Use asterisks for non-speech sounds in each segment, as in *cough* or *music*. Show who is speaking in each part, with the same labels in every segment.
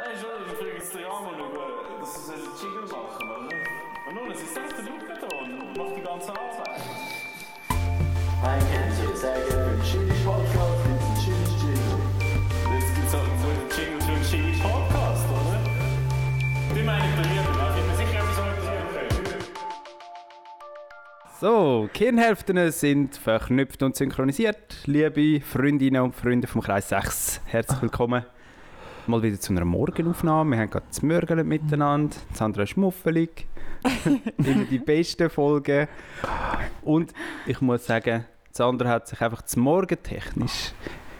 Speaker 1: Nein, schon, ich frage jetzt den Jan über, dass sie einen Jingle machen, oder? Und nun, es ist selbst der da und macht die ganze Arbeit.
Speaker 2: Ein Kännchen, sehr gerne für den Chili Podcast, gibt's einen Chili Jingle.
Speaker 1: Jetzt gibt es halt so einen Jingle für einen Jingle Podcast, oder? Die meine ich bei mir, da bin mir sicher etwas organisieren können.
Speaker 3: So, Kirnhälften sind verknüpft und synchronisiert. Liebe Freundinnen und Freunde vom Kreis 6, herzlich willkommen. Mal wieder zu einer Morgenaufnahme. Wir haben gerade zu Mörgeln miteinander. Sandra ist muffelig. *laughs* Immer die besten Folgen. Und ich muss sagen, Sandra hat sich einfach zum Morgen technisch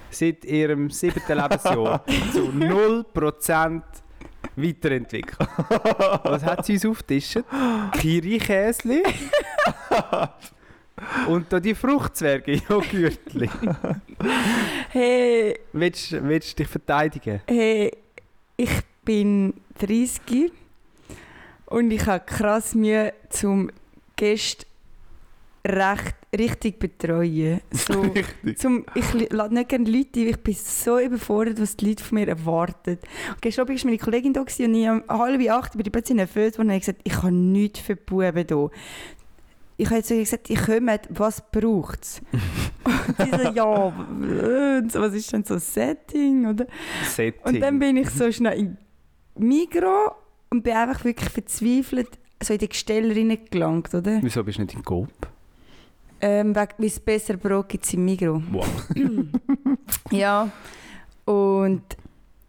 Speaker 3: seit ihrem siebten Lebensjahr *laughs* zu 0% weiterentwickelt. Was hat sie uns aufgetischt? *laughs* Kiri-Käsli und da die Fruchtzwerge-Joghurtli. *laughs*
Speaker 4: Hey,
Speaker 3: Willst, willst du dich verteidigen?
Speaker 4: hey, ich bin 30 und ich habe krass Mühe zum Gäste recht, richtig betreuen. So, *laughs*
Speaker 5: Richtig.
Speaker 4: zum, ich lade nicht gerne Leute ein, ich bin so überfordert, was die Leute von mir erwarten. Und gestern Abend war meine Kollegin da und ich um halb acht bin ich plötzlich nervös und habe gesagt, ich habe nichts für die Buben hier. Ich habe jetzt gesagt, ich komme, was braucht es? *laughs* und sie so, ja, was ist denn so ein Setting? Oder?
Speaker 3: Setting.
Speaker 4: Und dann bin ich so schnell in Migro und bin einfach wirklich verzweifelt so in die Gestelle reingelangt, oder?
Speaker 3: Wieso bist du nicht in Coop?
Speaker 4: Ähm, weil es besser Brot gibt im Migro.
Speaker 3: Wow.
Speaker 4: Ja. Und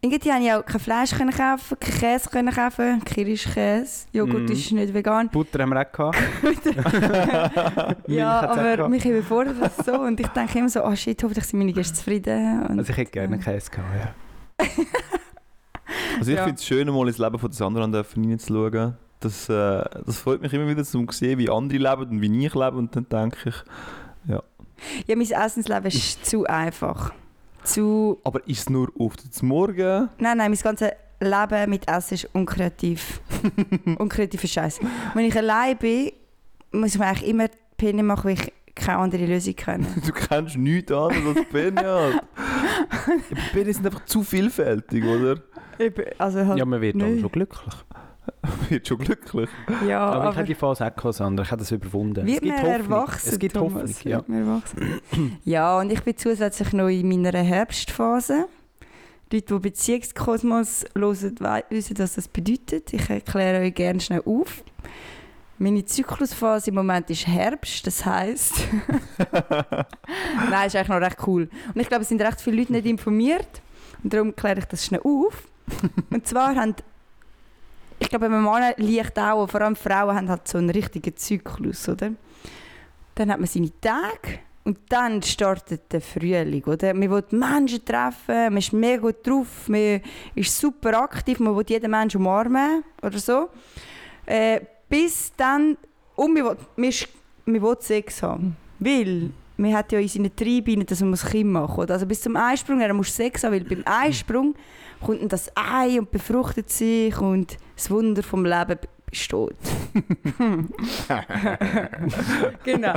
Speaker 4: irgendwie konnte ich auch kein Fleisch können kaufen, kein Käse können kaufen, Kirschkäse. Joghurt
Speaker 3: Mhm.
Speaker 4: ist nicht vegan.
Speaker 3: Butter haben wir auch gehabt. *laughs*
Speaker 4: Ja, aber
Speaker 3: gehabt.
Speaker 4: mich überfordert das so und ich denke immer so, oh shit, hoffentlich sind meine Gäste zufrieden. Und,
Speaker 3: Also ich hätte gerne Käse gehabt, ja. *laughs*
Speaker 5: Also ich
Speaker 4: Ja.
Speaker 5: finde es schön, mal ins Leben von den anderen dürfen hineinzuschauen. Das, äh, das freut mich immer wieder, zu sehen, wie andere leben und wie ich lebe. Und dann denke ich,
Speaker 4: ja, mein Essensleben ist zu einfach. Zu
Speaker 5: aber ist es nur auf den Morgen?
Speaker 4: Nein, nein, mein ganzes Leben mit Essen ist unkreativ. *laughs* Unkreativer Scheiß. Wenn ich allein bin, muss ich mir eigentlich immer Pläne machen, weil ich keine andere Lösung kenne. *laughs*
Speaker 5: Du kennst nichts anderes als Penny halt. Penny sind einfach zu vielfältig, oder?
Speaker 4: Also halt
Speaker 3: Ja, man wird dann
Speaker 4: nicht.
Speaker 3: schon glücklich. *laughs*
Speaker 5: Wird schon glücklich.
Speaker 4: Ja,
Speaker 3: aber,
Speaker 4: aber,
Speaker 3: ich habe die Phase auch gehabt, Sandra. Ich habe das überwunden.
Speaker 4: wird
Speaker 3: es gibt Hoffnung.
Speaker 4: erwachsen,
Speaker 3: Es gibt
Speaker 4: Thomas,
Speaker 3: Hoffnung, ja.
Speaker 4: wird man erwachsen. *clears throat* ja, und ich bin zusätzlich noch in meiner Herbstphase. Leute, die Beziehungskosmos hören, wissen, was das bedeutet. Ich erkläre euch gerne schnell auf. Meine Zyklusphase im Moment ist Herbst, das heisst... *laughs* *laughs* Nein, ist eigentlich noch recht cool. Und ich glaube, es sind recht viele Leute nicht informiert. Und darum kläre ich das schnell auf. Und zwar haben... Ich glaube, bei Männern liegt auch, vor allem Frauen haben halt so einen richtigen Zyklus, oder? Dann hat man seine Tage und dann startet der Frühling, oder? Man will Menschen treffen, man ist mega gut drauf, man ist super aktiv, man will jeden Menschen umarmen oder so. Äh, bis dann, und man will, man, ist, man will Sex haben. Weil man hat ja in seinen Trieben, dass man ein Kind machen muss. Also bis zum Eisprung, dann musst du Sex haben, weil beim Eisprung kommt das Ei und befruchtet sich und das Wunder vom Leben besteht. *laughs* genau.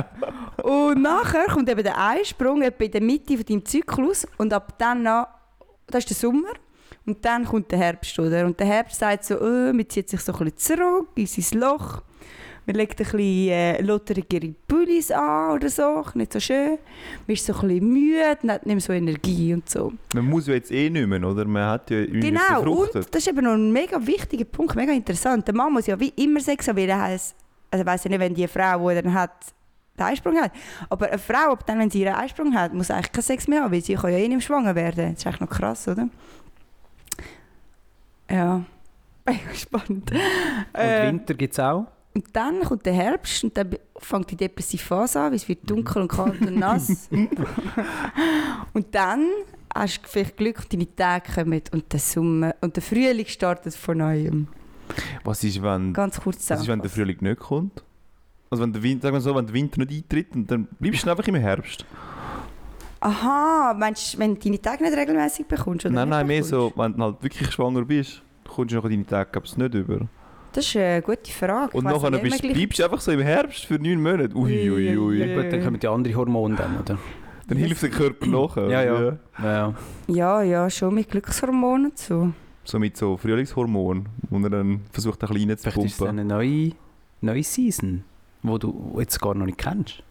Speaker 4: Und nachher kommt eben der Eisprung etwa in der Mitte von deinem Zyklus und ab dann an, das ist der Sommer und dann kommt der Herbst, oder? Und der Herbst sagt so, oh, man zieht sich so ein bisschen zurück in sein Loch, man legt ein bisschen äh, lotterigere Pullis an oder so, nicht so schön, man ist so ein bisschen müde, nicht mehr so Energie und so.
Speaker 5: Man muss ja jetzt eh nicht mehr, oder? Man hat ja irgendwie
Speaker 4: Genau,
Speaker 5: befruchtet.
Speaker 4: und das ist eben noch ein mega wichtiger Punkt, mega interessant. Der Mann muss ja wie immer Sex haben, weil er heisst, also ich weiss ja nicht, wenn die Frau, die er dann hat, den Eisprung hat. Aber eine Frau, ab dann, wenn sie ihren Eisprung hat, muss eigentlich keinen Sex mehr haben, weil sie kann ja eh nicht mehr schwanger werden. Das ist eigentlich noch krass, oder? Ja. *laughs* Spannend.
Speaker 3: Und
Speaker 4: Äh,
Speaker 3: Winter gibt es auch.
Speaker 4: Und dann kommt der Herbst und dann fängt die depressive Phase an, weil es wird dunkel und kalt und nass. *laughs* und dann hast du vielleicht Glück und deine Tage kommen und der Sommer und der Frühling startet von neuem.
Speaker 5: Was ist, wenn,
Speaker 4: Ganz kurz
Speaker 5: was ist, wenn der Frühling nicht kommt? Also wenn der Winter, sagen wir so, wenn der Winter nicht eintritt, und dann bleibst du einfach im Herbst.
Speaker 4: Aha, meinst du, wenn du deine Tage nicht regelmäßig bekommst? Oder
Speaker 5: nein, nein, mehr
Speaker 4: bekommst?
Speaker 5: so, wenn du halt wirklich schwanger bist, kommst du nachher deine Tage nicht über.
Speaker 4: Das ist eine gute Frage.
Speaker 5: Und nachher bist, bleibst du einfach so im Herbst für neun Monate. Ui, ui, ui.
Speaker 3: Ja gut, dann kommen die anderen Hormone dann, oder?
Speaker 5: Dann hilft der Körper nachher.
Speaker 3: Ja, ja. Ja, ja.
Speaker 4: Ja, ja, schon mit Glückshormonen und so.
Speaker 5: Mit so Frühlingshormonen, wo er dann versucht, ein bisschen
Speaker 3: Vielleicht ist es eine neue, neue Season, die du jetzt gar noch nicht kennst.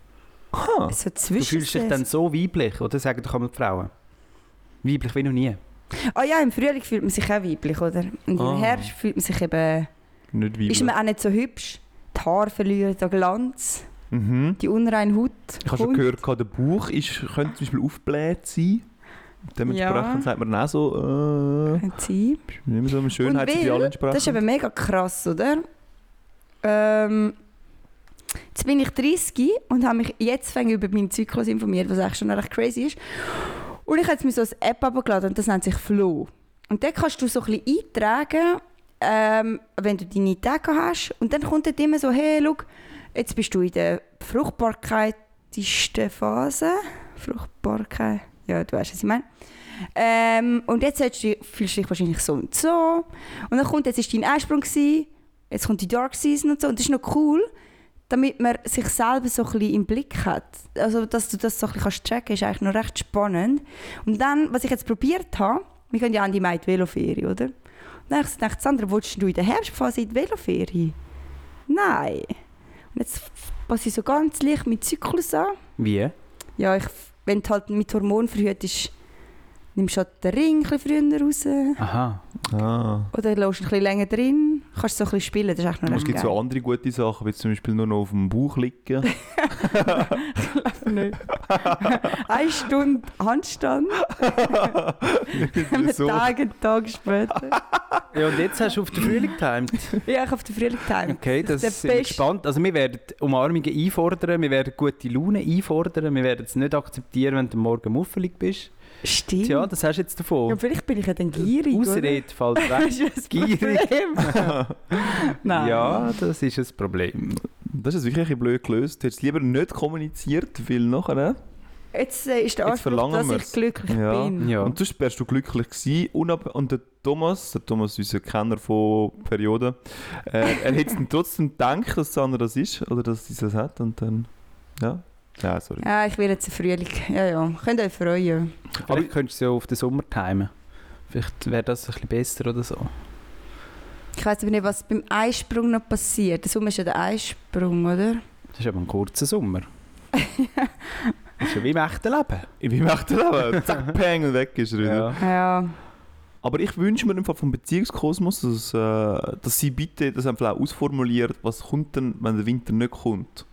Speaker 4: So
Speaker 3: Du fühlst dich dann so weiblich, oder sagen doch einmal die Frauen? Weiblich wie noch nie.
Speaker 4: Ah ja, im Frühling fühlt man sich auch weiblich, oder? Und im Herbst fühlt man sich eben...
Speaker 5: nicht weiblich.
Speaker 4: Ist man auch nicht so hübsch. Die Haare verlieren den Glanz.
Speaker 5: mhm.
Speaker 4: Die unreine Haut
Speaker 5: Ich habe schon gehört, der Bauch ist, könnte zum Beispiel aufgebläht sein. Dementsprechend
Speaker 4: Ja.
Speaker 5: sagt man auch so, äh, nicht mehr so einem Schönheitsideal
Speaker 4: weil,
Speaker 5: entsprechen.
Speaker 4: das ist eben mega krass, oder? Ähm, jetzt bin ich 30 und habe mich jetzt über meinen Zyklus informiert, was eigentlich schon recht crazy ist. Und ich habe jetzt mir so eine App abgeladen und das nennt sich Flow. Und dort kannst du so ein bisschen eintragen, ähm, wenn du deine Tage hast. Und dann kommt dort immer so, hey, schau, jetzt bist du in der fruchtbarkeitsten Phase. Fruchtbarkeit, ja, du weißt, was ich meine. Ähm, und jetzt du, fühlst du dich wahrscheinlich so und so. Und dann kommt, jetzt ist dein Einsprung gewesen, jetzt kommt die Dark Season und so. Und das ist noch cool, damit man sich selber so ein bisschen im Blick hat. Also, dass du das so ein bisschen kannst tracken ist eigentlich noch recht spannend. Und dann, was ich jetzt probiert habe, wir gehen ja in die Veloferie, oder? Dann habe ich gedacht, Sandra, willst du in der Herbstphase in die Veloferie? Nein. Und jetzt passe ich so ganz leicht mit Zyklus an.
Speaker 3: Wie?
Speaker 4: Ja, ich, wenn du halt mit Hormonen verhütest, nimmst du halt den Ring ein bisschen früher raus.
Speaker 3: Aha.
Speaker 5: ah.
Speaker 4: Oder lässt ihn ein bisschen länger drin. Kannst so ein bisschen spielen, das ist echt noch
Speaker 5: Es gibt so andere gute Sachen, wie zum Beispiel nur noch auf dem Bauch liegen. *laughs*
Speaker 4: nicht. *laughs* Eine Stunde Handstand, *laughs*
Speaker 5: so.
Speaker 4: Tag, einen Tag später.
Speaker 3: Ja, und jetzt hast du auf den Frühling getimt.
Speaker 4: Ja, ich auf den Frühling timen.
Speaker 3: Okay, das
Speaker 4: ist
Speaker 3: wir
Speaker 4: beste-
Speaker 3: gespannt. Also wir werden Umarmungen einfordern, wir werden gute Laune einfordern, wir werden es nicht akzeptieren, wenn du morgen muffelig bist.
Speaker 4: Stimmt.
Speaker 3: Tja, das hast du jetzt davon.
Speaker 4: ja, vielleicht bin ich ja dann gierig?
Speaker 3: Ausrede fällt
Speaker 4: Das *laughs*
Speaker 3: weg.
Speaker 4: ist ein
Speaker 3: Gierig. *laughs*
Speaker 4: Nein.
Speaker 3: Ja, das ist ein Problem.
Speaker 5: Das ist wirklich ein bisschen blöd gelöst. Du hättest lieber nicht kommuniziert, weil nachher... ne?
Speaker 4: Jetzt äh, ist der
Speaker 5: Jetzt
Speaker 4: Anspruch,
Speaker 5: verlangen
Speaker 4: dass ich
Speaker 5: wir's.
Speaker 4: glücklich
Speaker 5: Ja.
Speaker 4: bin.
Speaker 3: Ja.
Speaker 5: Und sonst wärst du glücklich gewesen. Unab und der Thomas, der Thomas, unser Kenner von Perioden, äh, er hätte es dann trotzdem gedacht, dass Sandra das ist oder dass sie das hat und dann... Ja, ja sorry.
Speaker 4: Ja, ich will jetzt im Frühling. Ja, ja. Könnt ihr euch freuen.
Speaker 3: Aber Vielleicht könntest du ja auf den Sommer timen. Vielleicht wäre das ein bisschen besser oder so.
Speaker 4: Ich weiß aber nicht, was beim Eisprung noch passiert. Der Sommer ist ja der Eisprung, oder?
Speaker 3: Das ist aber ein kurzer Sommer. *laughs* das ist ja wie im echten Leben.
Speaker 5: Ich möchte leben. Zack, *laughs* peng und weg ist er wieder.
Speaker 3: Ja.
Speaker 4: Ja.
Speaker 5: Aber ich wünsche mir im Fall vom Beziehungskosmos, dass, äh, dass sie bitte das einfach auch ausformuliert, was kommt denn, wenn der Winter nicht kommt.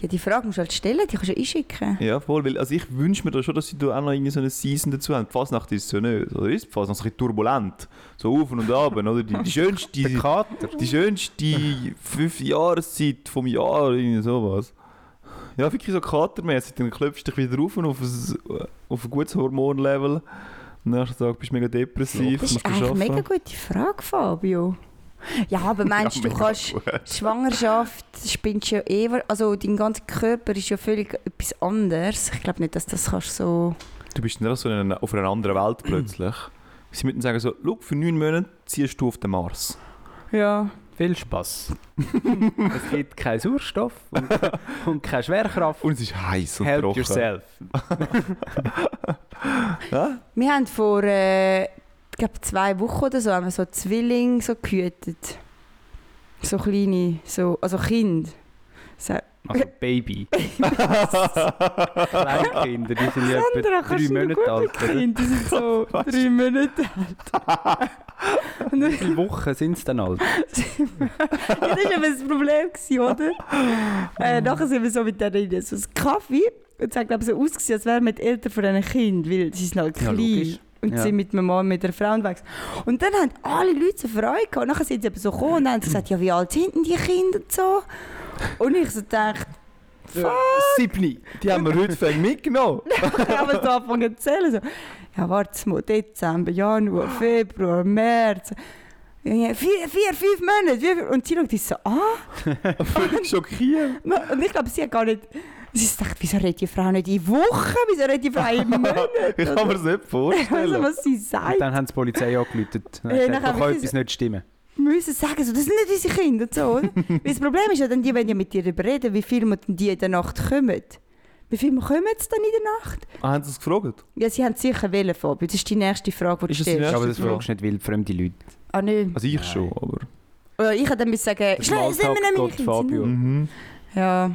Speaker 4: Ja, die Frage musst du halt stellen, die kannst du einschicken.
Speaker 5: Ja, voll, weil also ich wünsche mir da schon, dass sie da auch noch irgendwie so eine Season dazu haben. Die Fasnacht ist es ja nicht, oder ist die Fasnacht so ein bisschen turbulent? So auf und ab, oder? Die, die *laughs* schönste,
Speaker 3: Der
Speaker 5: die,
Speaker 3: Kater.
Speaker 5: die schönste fünf Jahreszeit vom Jahr, irgendwie sowas. Ja, wirklich so katermäßig, dann klopfst du dich wieder auf und auf ein, auf ein gutes Hormonlevel. Am nächsten Tag bist du mega depressiv,
Speaker 4: Das ist eigentlich eine mega gute Frage, Fabio. *laughs* Ja, aber meinst
Speaker 5: Ja,
Speaker 4: du, kannst
Speaker 5: gut. *laughs*
Speaker 4: Schwangerschaft spinnst ja eh, also dein ganzer Körper ist ja völlig etwas anderes. Ich glaube nicht, dass das kannst so...
Speaker 5: Du bist nicht so in einer, auf einer anderen Welt plötzlich. *clears throat* Sie müssen sagen so, schau, für neun Monate ziehst du auf den Mars.
Speaker 4: Ja.
Speaker 3: Viel Spaß. *laughs* es gibt keinen Sauerstoff und, und keine Schwerkraft.
Speaker 5: Und es ist heiß und
Speaker 3: Help
Speaker 5: trocken.
Speaker 3: yourself.
Speaker 5: Ja?
Speaker 4: Wir haben vor, äh, ich glaube, zwei Wochen oder so, haben wir so Zwillinge so gehütet. So kleine, so, also Kind. So,
Speaker 3: Also Baby. *laughs* Kleinkinder, die sind ja etwa drei Monate alt.
Speaker 4: mit
Speaker 3: oder?
Speaker 4: Kind? Die sind so *laughs* drei Monate alt. *laughs*
Speaker 3: Wie viele Wochen sind es dann alt?
Speaker 4: Ja, das war eben das Problem, gewesen, oder? Äh, nachher sind wir so mit denen so einen Kaffee und es hat glaube ich, so ausgesehen, als wären wir die Eltern von einem Kind, weil sie sind halt
Speaker 3: Ja,
Speaker 4: klein.
Speaker 3: logisch.
Speaker 4: Und
Speaker 3: Ja.
Speaker 4: sind mit einem Mann, mit einer Frau unterwegs. Und dann haben alle Leute so Freude gehabt. Und nachher sind sie eben so gekommen und haben gesagt, ja, wie alt sind denn die Kinder und so? Und ich so dachte,
Speaker 5: Siebni, die haben wir heute fängt mitgenommen. *laughs*
Speaker 4: habe so angefangen zu zählen. So, ja, warte mal, Dezember, Januar, *gasps* Februar, März. Ja, Vier, vier, fünf Monate. Vier, und sie schaut uns so an. *laughs*
Speaker 5: Völlig schockiert.
Speaker 4: Und ich glaube, sie hat gar nicht. Sie hat gedacht, wieso redet die Frau nicht in Wochen? Wieso redet die Frau in Monaten? *laughs*
Speaker 5: Ich kann mir das nicht
Speaker 4: Also,
Speaker 5: vorstellen.
Speaker 4: was sie
Speaker 3: Und
Speaker 4: sagt.
Speaker 3: dann haben sie die Polizei angerufen. Da
Speaker 4: Ja,
Speaker 3: kann doch
Speaker 4: wirklich
Speaker 3: etwas nicht stimmen.
Speaker 4: Wir müssen sagen, so, das sind nicht unsere Kinder. und So, oder? *laughs* Weil das Problem ist ja, dann, die wollen ja mit dir darüber reden, wie viel denn die in der Nacht kommen. Wie viel kommen jetzt dann in der Nacht?
Speaker 5: Ah, haben sie es gefragt?
Speaker 4: Ja, sie haben sicher wählen, Fabio. Das ist die nächste Frage, die du
Speaker 5: das
Speaker 4: stellst.
Speaker 5: nächste?
Speaker 3: Aber das
Speaker 5: Frage.
Speaker 3: fragst du nicht wildfremde Leute.
Speaker 4: Ah, nicht.
Speaker 5: Also ich
Speaker 3: Nein.
Speaker 5: schon, aber...
Speaker 4: Oder ich hätte dann müssen sagen, schnell, sind wir nämlich
Speaker 3: Fabio.
Speaker 5: Mhm.
Speaker 4: Ja.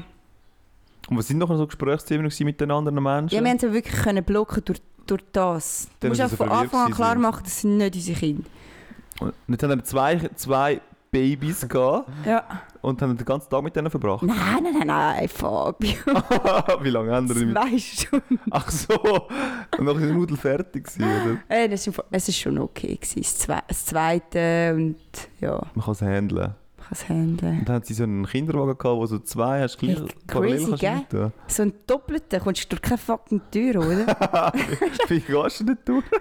Speaker 5: Und was sind noch so Gesprächsthemen mit den anderen Menschen?
Speaker 4: ja, wir haben sie wirklich können blocken durch, durch das. Du
Speaker 5: Dann,
Speaker 4: musst
Speaker 5: sie
Speaker 4: von Anfang an klar machen, das sind nicht unsere Kinder.
Speaker 5: Und jetzt haben wir zwei, zwei Babys *laughs* gehabt
Speaker 4: Ja.
Speaker 5: und haben den ganzen Tag mit denen verbracht.
Speaker 4: Nein, nein, nein, nein, Fabio. *laughs*
Speaker 5: Wie lange haben wir mit...
Speaker 4: Zwei Stunden.
Speaker 5: Ach so, und dann ist die Nudel fertig gewesen, oder?
Speaker 4: Äh, das ist, es ist schon okay. Gewesen. Das zweite und ja,
Speaker 5: Man kann es handeln.
Speaker 4: Es handeln.
Speaker 5: Und dann haben sie so einen Kinderwagen gehabt, wo so zwei hast du gleich parallel
Speaker 4: crazy,
Speaker 5: kannst
Speaker 4: gell?
Speaker 5: reintun.
Speaker 4: So ein Doppelter kommst du durch keine fucking Tür, oder? *laughs*
Speaker 5: Wie gehst du nicht durch? *laughs*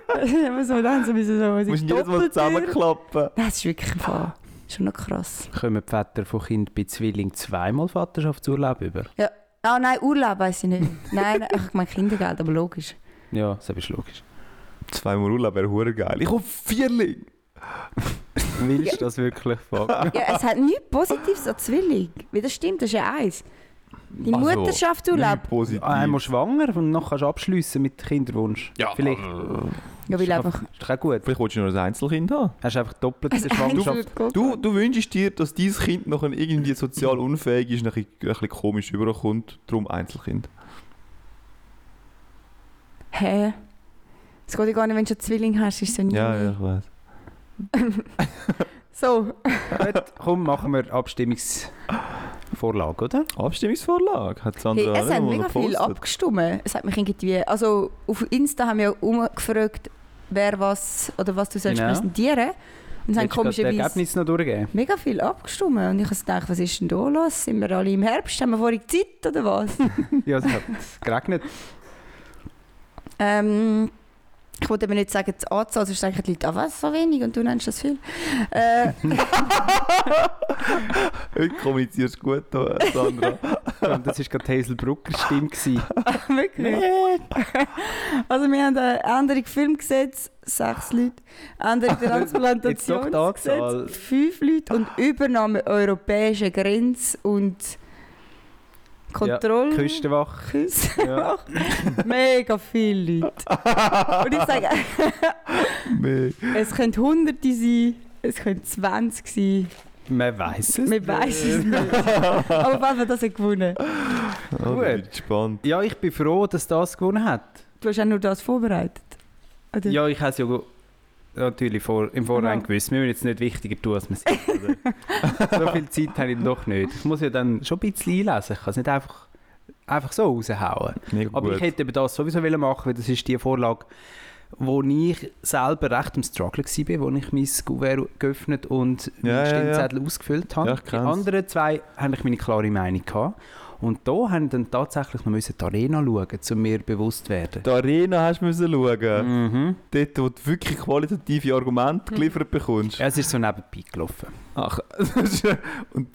Speaker 4: So, dann so, so, so,
Speaker 5: Du musst jedes Mal zusammenklappen.
Speaker 4: Das ist wirklich voll. Schon noch krass.
Speaker 3: Kommen die Väter von Kind bei Zwilling zweimal Vaterschaftsurlaub über?
Speaker 4: Ah nein, Urlaub weiß ich nicht. *laughs* nein, nein, ich meine Kindergeld, aber logisch.
Speaker 3: Ja, das ist logisch.
Speaker 5: Zweimal Urlaub wäre hure geil. Ich hoffe Vierling. *laughs*
Speaker 3: Willst du das wirklich fragen?
Speaker 4: Ja, es hat nichts Positives an Zwilling. Wie das stimmt, das ist ja eins. Die
Speaker 5: Also,
Speaker 4: Mutterschaftsurlaub.
Speaker 5: Nicht positiv.
Speaker 3: Einmal schwanger und dann kannst du abschliessen mit Kinderwunsch.
Speaker 5: Ja,
Speaker 3: Vielleicht.
Speaker 5: aber-
Speaker 4: Ja, weil einfach.
Speaker 3: Ist doch auch gut.
Speaker 5: Vielleicht willst du noch ein Einzelkind haben.
Speaker 3: Hast du einfach doppelt
Speaker 4: Also
Speaker 3: die Schwangerschaft.
Speaker 5: Du, du wünschst dir, dass dieses Kind noch irgendwie sozial unfähig ist, ein bisschen, ein bisschen komisch überkommt, darum Einzelkind.
Speaker 4: Hä? Es geht ja gar nicht, wenn du einen Zwilling hast, ist es ja nie.
Speaker 5: Ja, ja, ich weiß. *laughs*
Speaker 4: So,
Speaker 3: Gut, komm, machen wir Abstimmungsvorlage, oder?
Speaker 5: Abstimmungsvorlage hat Sandra
Speaker 4: hey, es haben mega viel abgestimmt. Es hat mich irgendwie. Also auf Insta haben wir ja umgefragt, wer was oder was du sollst
Speaker 3: Genau.
Speaker 4: präsentieren. Und
Speaker 3: die
Speaker 4: komischerweise
Speaker 3: Ergebnisse noch durchgeben?
Speaker 4: mega viel abgestimmt. Und ich habe gedacht, was ist denn da los? Sind wir alle im Herbst? Haben wir vorhin Zeit oder was? *laughs*
Speaker 3: Ja, es hat geregnet.
Speaker 4: ähm, ich wollte aber nicht sagen, die Anzahl, sonst denken die Leute, ah was, so wenig und du nennst das viel. Äh, *laughs*
Speaker 5: Heute kommunizierst du gut, Sandra.
Speaker 3: Und das war gerade Hazel Brucker Stimme. *laughs*
Speaker 4: Wirklich? Also wir haben eine Änderung Filmgesetz, sechs Leute. Änderung. *laughs* Transplantationsgesetz, fünf Leute. Und Übernahme europäischer Grenz- und Kontrolle.
Speaker 3: Küstenwache.
Speaker 4: Küste.
Speaker 3: Ja. *laughs*
Speaker 4: Mega viele Leute. Und ich sage,
Speaker 5: Nee.
Speaker 4: es können Hunderte sein, es können 20 sein.
Speaker 3: Man weiß es.
Speaker 4: Wir wissen es nicht. Aber auf jeden Fall, das hat gewonnen.
Speaker 5: Oh,
Speaker 3: Gut.
Speaker 5: gespannt.
Speaker 3: Ja, ich bin froh, dass das gewonnen hat.
Speaker 4: Du hast auch nur das vorbereitet. Oder?
Speaker 3: Ja, ich habe es ja natürlich vor, im Vorhinein
Speaker 4: Aha.
Speaker 3: gewusst. Wir müssen jetzt nicht wichtiger tun, als wir. Oder? *laughs* so viel Zeit habe ich doch nicht. Ich muss ja dann schon ein bisschen einlesen. Ich kann es nicht einfach, einfach so raushauen.
Speaker 5: Mega
Speaker 3: Aber
Speaker 5: gut.
Speaker 3: ich hätte eben das sowieso machen, weil das ist die Vorlage, wo ich selber recht am Struggle war, wo ich mein Kuvert geöffnet und
Speaker 5: Ja, ja,
Speaker 3: meinen
Speaker 5: ja.
Speaker 3: Stimmzettel ausgefüllt habe.
Speaker 5: Ja,
Speaker 3: die anderen zwei hatte ich meine klare Meinung. Gehabt. Und da haben dann tatsächlich noch die Arena schauen, um mir bewusst zu werden.
Speaker 5: Die Arena hast du müssen schauen.
Speaker 3: Mhm.
Speaker 5: Dort, wo du wirklich qualitative Argumente geliefert bekommst.
Speaker 3: Ja, es ist so nebenbei gelaufen.
Speaker 5: Ach, *laughs* und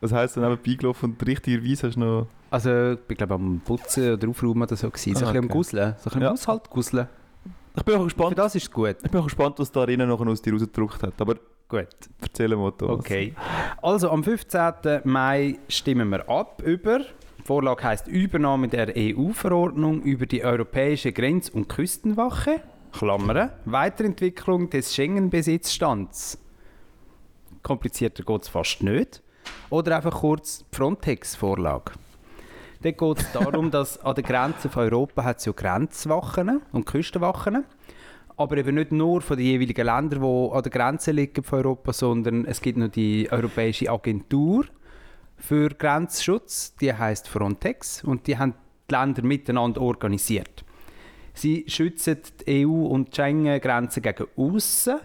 Speaker 5: was heisst dann nebenbei gelaufen und richtigerweise hast du noch...
Speaker 3: Also, ich bin glaube am Putzen oder Aufräumen oder so. Gewesen. So
Speaker 5: Ah,
Speaker 3: ein bisschen am. Gusseln. So ein bisschen
Speaker 5: Ja.
Speaker 3: am Haushalt gusseln.
Speaker 5: Ich bin auch
Speaker 3: Für
Speaker 5: gespannt,
Speaker 3: das ist gut.
Speaker 5: ich bin auch gespannt was die Arena noch aus dir rausgedruckt hat. Aber
Speaker 3: Gut.
Speaker 5: erzähl mal, Thomas.
Speaker 3: Okay. Also am 15. Mai stimmen wir ab über. Die Vorlage heißt Übernahme der EU-Verordnung über die Europäische Grenz- und Küstenwache. Klammern. Weiterentwicklung des Schengen-Besitzstands. Komplizierter geht es fast nicht. Oder einfach kurz die Frontex-Vorlage. Dort geht es darum, *laughs* dass an der Grenze von Europa hat es ja Grenzwachen und Küstenwachen aber eben nicht nur von den jeweiligen Ländern, die an der Grenze liegen von Europa, sondern es gibt noch die Europäische Agentur für Grenzschutz, die heißt Frontex und die haben die Länder miteinander organisiert. Sie schützen die EU und die Schengen-Grenzen gegen außen,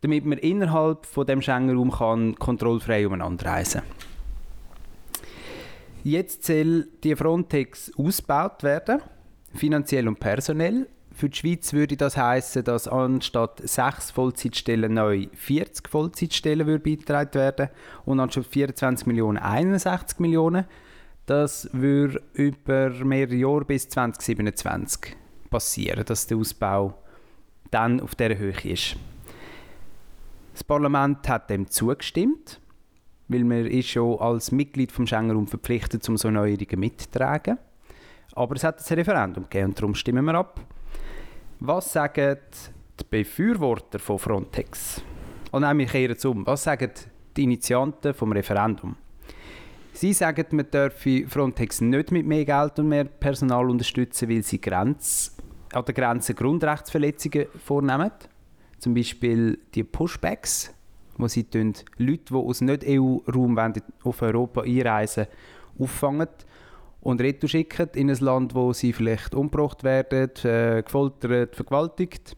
Speaker 3: damit man innerhalb von dem Schengen-Raum kann kontrollfrei umeinander reisen. Jetzt soll die Frontex ausgebaut werden, finanziell und personell. Für die Schweiz würde das heißen, dass anstatt sechs Vollzeitstellen neu 40 Vollzeitstellen würde beigetragen werden und anstatt 24 Millionen 61 Millionen. Das würde über mehrere Jahre bis 2027 passieren, dass der Ausbau dann auf dieser Höhe ist. Das Parlament hat dem zugestimmt, weil man ist schon als Mitglied vom Schengen-Raum verpflichtet, um so Neuerungen mitzutragen. Aber es hat ein Referendum gegeben und darum stimmen wir ab. Was sagen die Befürworter von Frontex? Oh nein, wir kehren es um. Was sagen die Initianten vom Referendum? Sie sagen, man dürfe Frontex nicht mit mehr Geld und mehr Personal unterstützen, weil sie Grenz, an der Grenze Grundrechtsverletzungen vornehmen. Zum Beispiel die Pushbacks, wo sie Leute, die aus Nicht-EU-Raum auf Europa einreisen, auffangen und retour schicken in ein Land, wo sie vielleicht umgebracht werden, äh, gefoltert, vergewaltigt.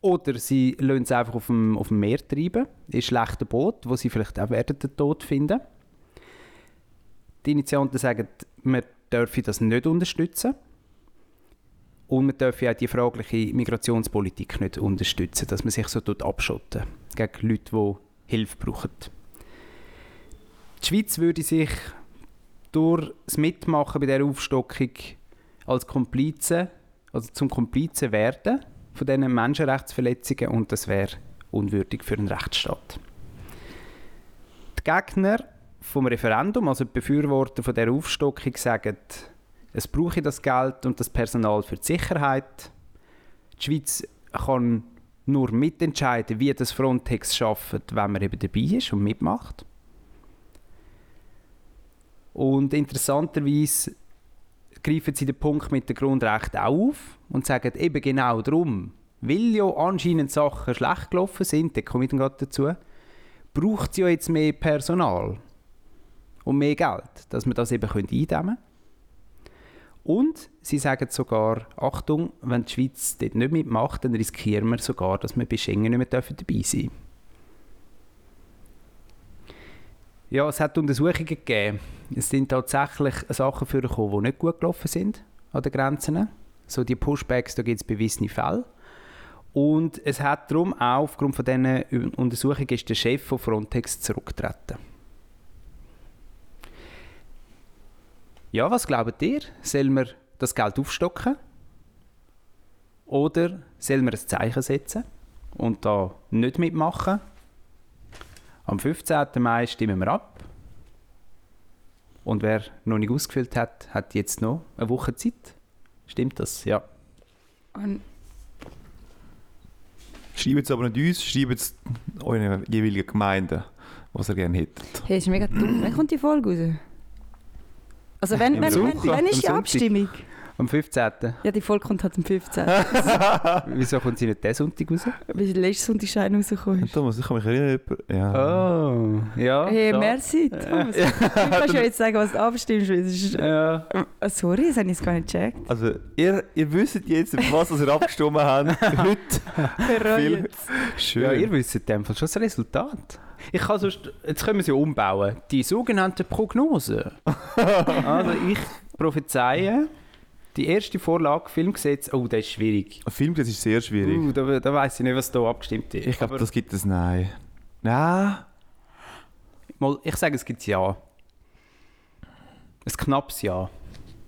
Speaker 3: Oder sie lassen es einfach auf dem, auf dem Meer treiben, in schlechten Boot, wo sie vielleicht auch werden den Tod finden. Die Initianten sagen, wir dürfen das nicht unterstützen. Und wir dürfen auch die fragliche Migrationspolitik nicht unterstützen, dass man sich so tut abschotten gegen Leute, die Hilfe brauchen. Die Schweiz würde sich durch das Mitmachen bei dieser Aufstockung als Komplize, also zum Komplizen werden von diesen Menschenrechtsverletzungen und das wäre unwürdig für einen Rechtsstaat. Die Gegner vom Referendum, also die Befürworter von der Aufstockung, sagen, es brauche das Geld und das Personal für die Sicherheit. Die Schweiz kann nur mitentscheiden, wie das Frontex schafft, wenn man eben dabei ist und mitmacht. Und interessanterweise greifen sie den Punkt mit den Grundrechten auch auf und sagen eben genau darum, weil ja anscheinend Sachen schlecht gelaufen sind, da komme ich dann gerade dazu, braucht es ja jetzt mehr Personal und mehr Geld, dass wir das eben eindämmen können. Und sie sagen sogar, Achtung, wenn die Schweiz dort nicht mitmacht, dann riskieren wir sogar, dass wir bei Schengen nicht mehr dabei sein dürfen. Ja, es hat Untersuchungen gegeben. Es sind tatsächlich Sachen vorgekommen, die nicht gut gelaufen sind an den Grenzen. So die Pushbacks, da gibt es bewiesene Fälle. Und es hat darum auch, aufgrund von diesen Untersuchungen, ist der Chef von Frontex zurückgetreten. Ja, was glaubt ihr? Sollen wir das Geld aufstocken? Oder sollen wir ein Zeichen setzen und da nicht mitmachen? Am 15. Mai stimmen wir ab. Und wer noch nicht ausgefüllt hat, hat jetzt noch eine Woche Zeit. Stimmt das? Ja.
Speaker 4: Und
Speaker 5: Schreibt es aber nicht uns, schreibt es euren jeweiligen Gemeinden, was ihr gerne hättet.
Speaker 4: hey, ist mega dumm. Wann kommt die Folge raus? Also wenn, wenn, wenn, wenn ist die
Speaker 3: Sonntag.
Speaker 4: Abstimmung?
Speaker 3: Am 15.
Speaker 4: Ja, die Folge kommt halt am 15. *laughs*
Speaker 3: Wieso kommt sie nicht diesen Sonntag raus?
Speaker 4: Weil letztes Sonntag Schein rausgekommen.
Speaker 5: Thomas, ich kann mich erinnern, ja.
Speaker 3: Oh, ja.
Speaker 4: Hey,
Speaker 3: schade.
Speaker 4: merci, Thomas. Du kannst ja jetzt sagen, was du abstimmst. weil es ist-
Speaker 3: Ja.
Speaker 4: Ah, sorry, das habe ich gar nicht gecheckt.
Speaker 5: Also, ihr, ihr wisst jetzt, was ihr abgestimmt habt. *laughs* Heute.
Speaker 4: Bereue.
Speaker 5: Schön.
Speaker 3: ja, ihr wisst in dem Fall schon das Resultat. Ich kann sonst, jetzt können wir sie umbauen. Die sogenannte Prognose. *laughs* also ich prophezeie, die erste Vorlage Filmgesetz, oh, das ist schwierig.
Speaker 5: Ein Film, das ist sehr schwierig.
Speaker 3: Uh, da, da weiß ich nicht, was da abgestimmt ist.
Speaker 5: ich glaube, das gibt es Nein. Nein.
Speaker 3: mal, ich sage, es gibt Ja. Ein knappes Ja.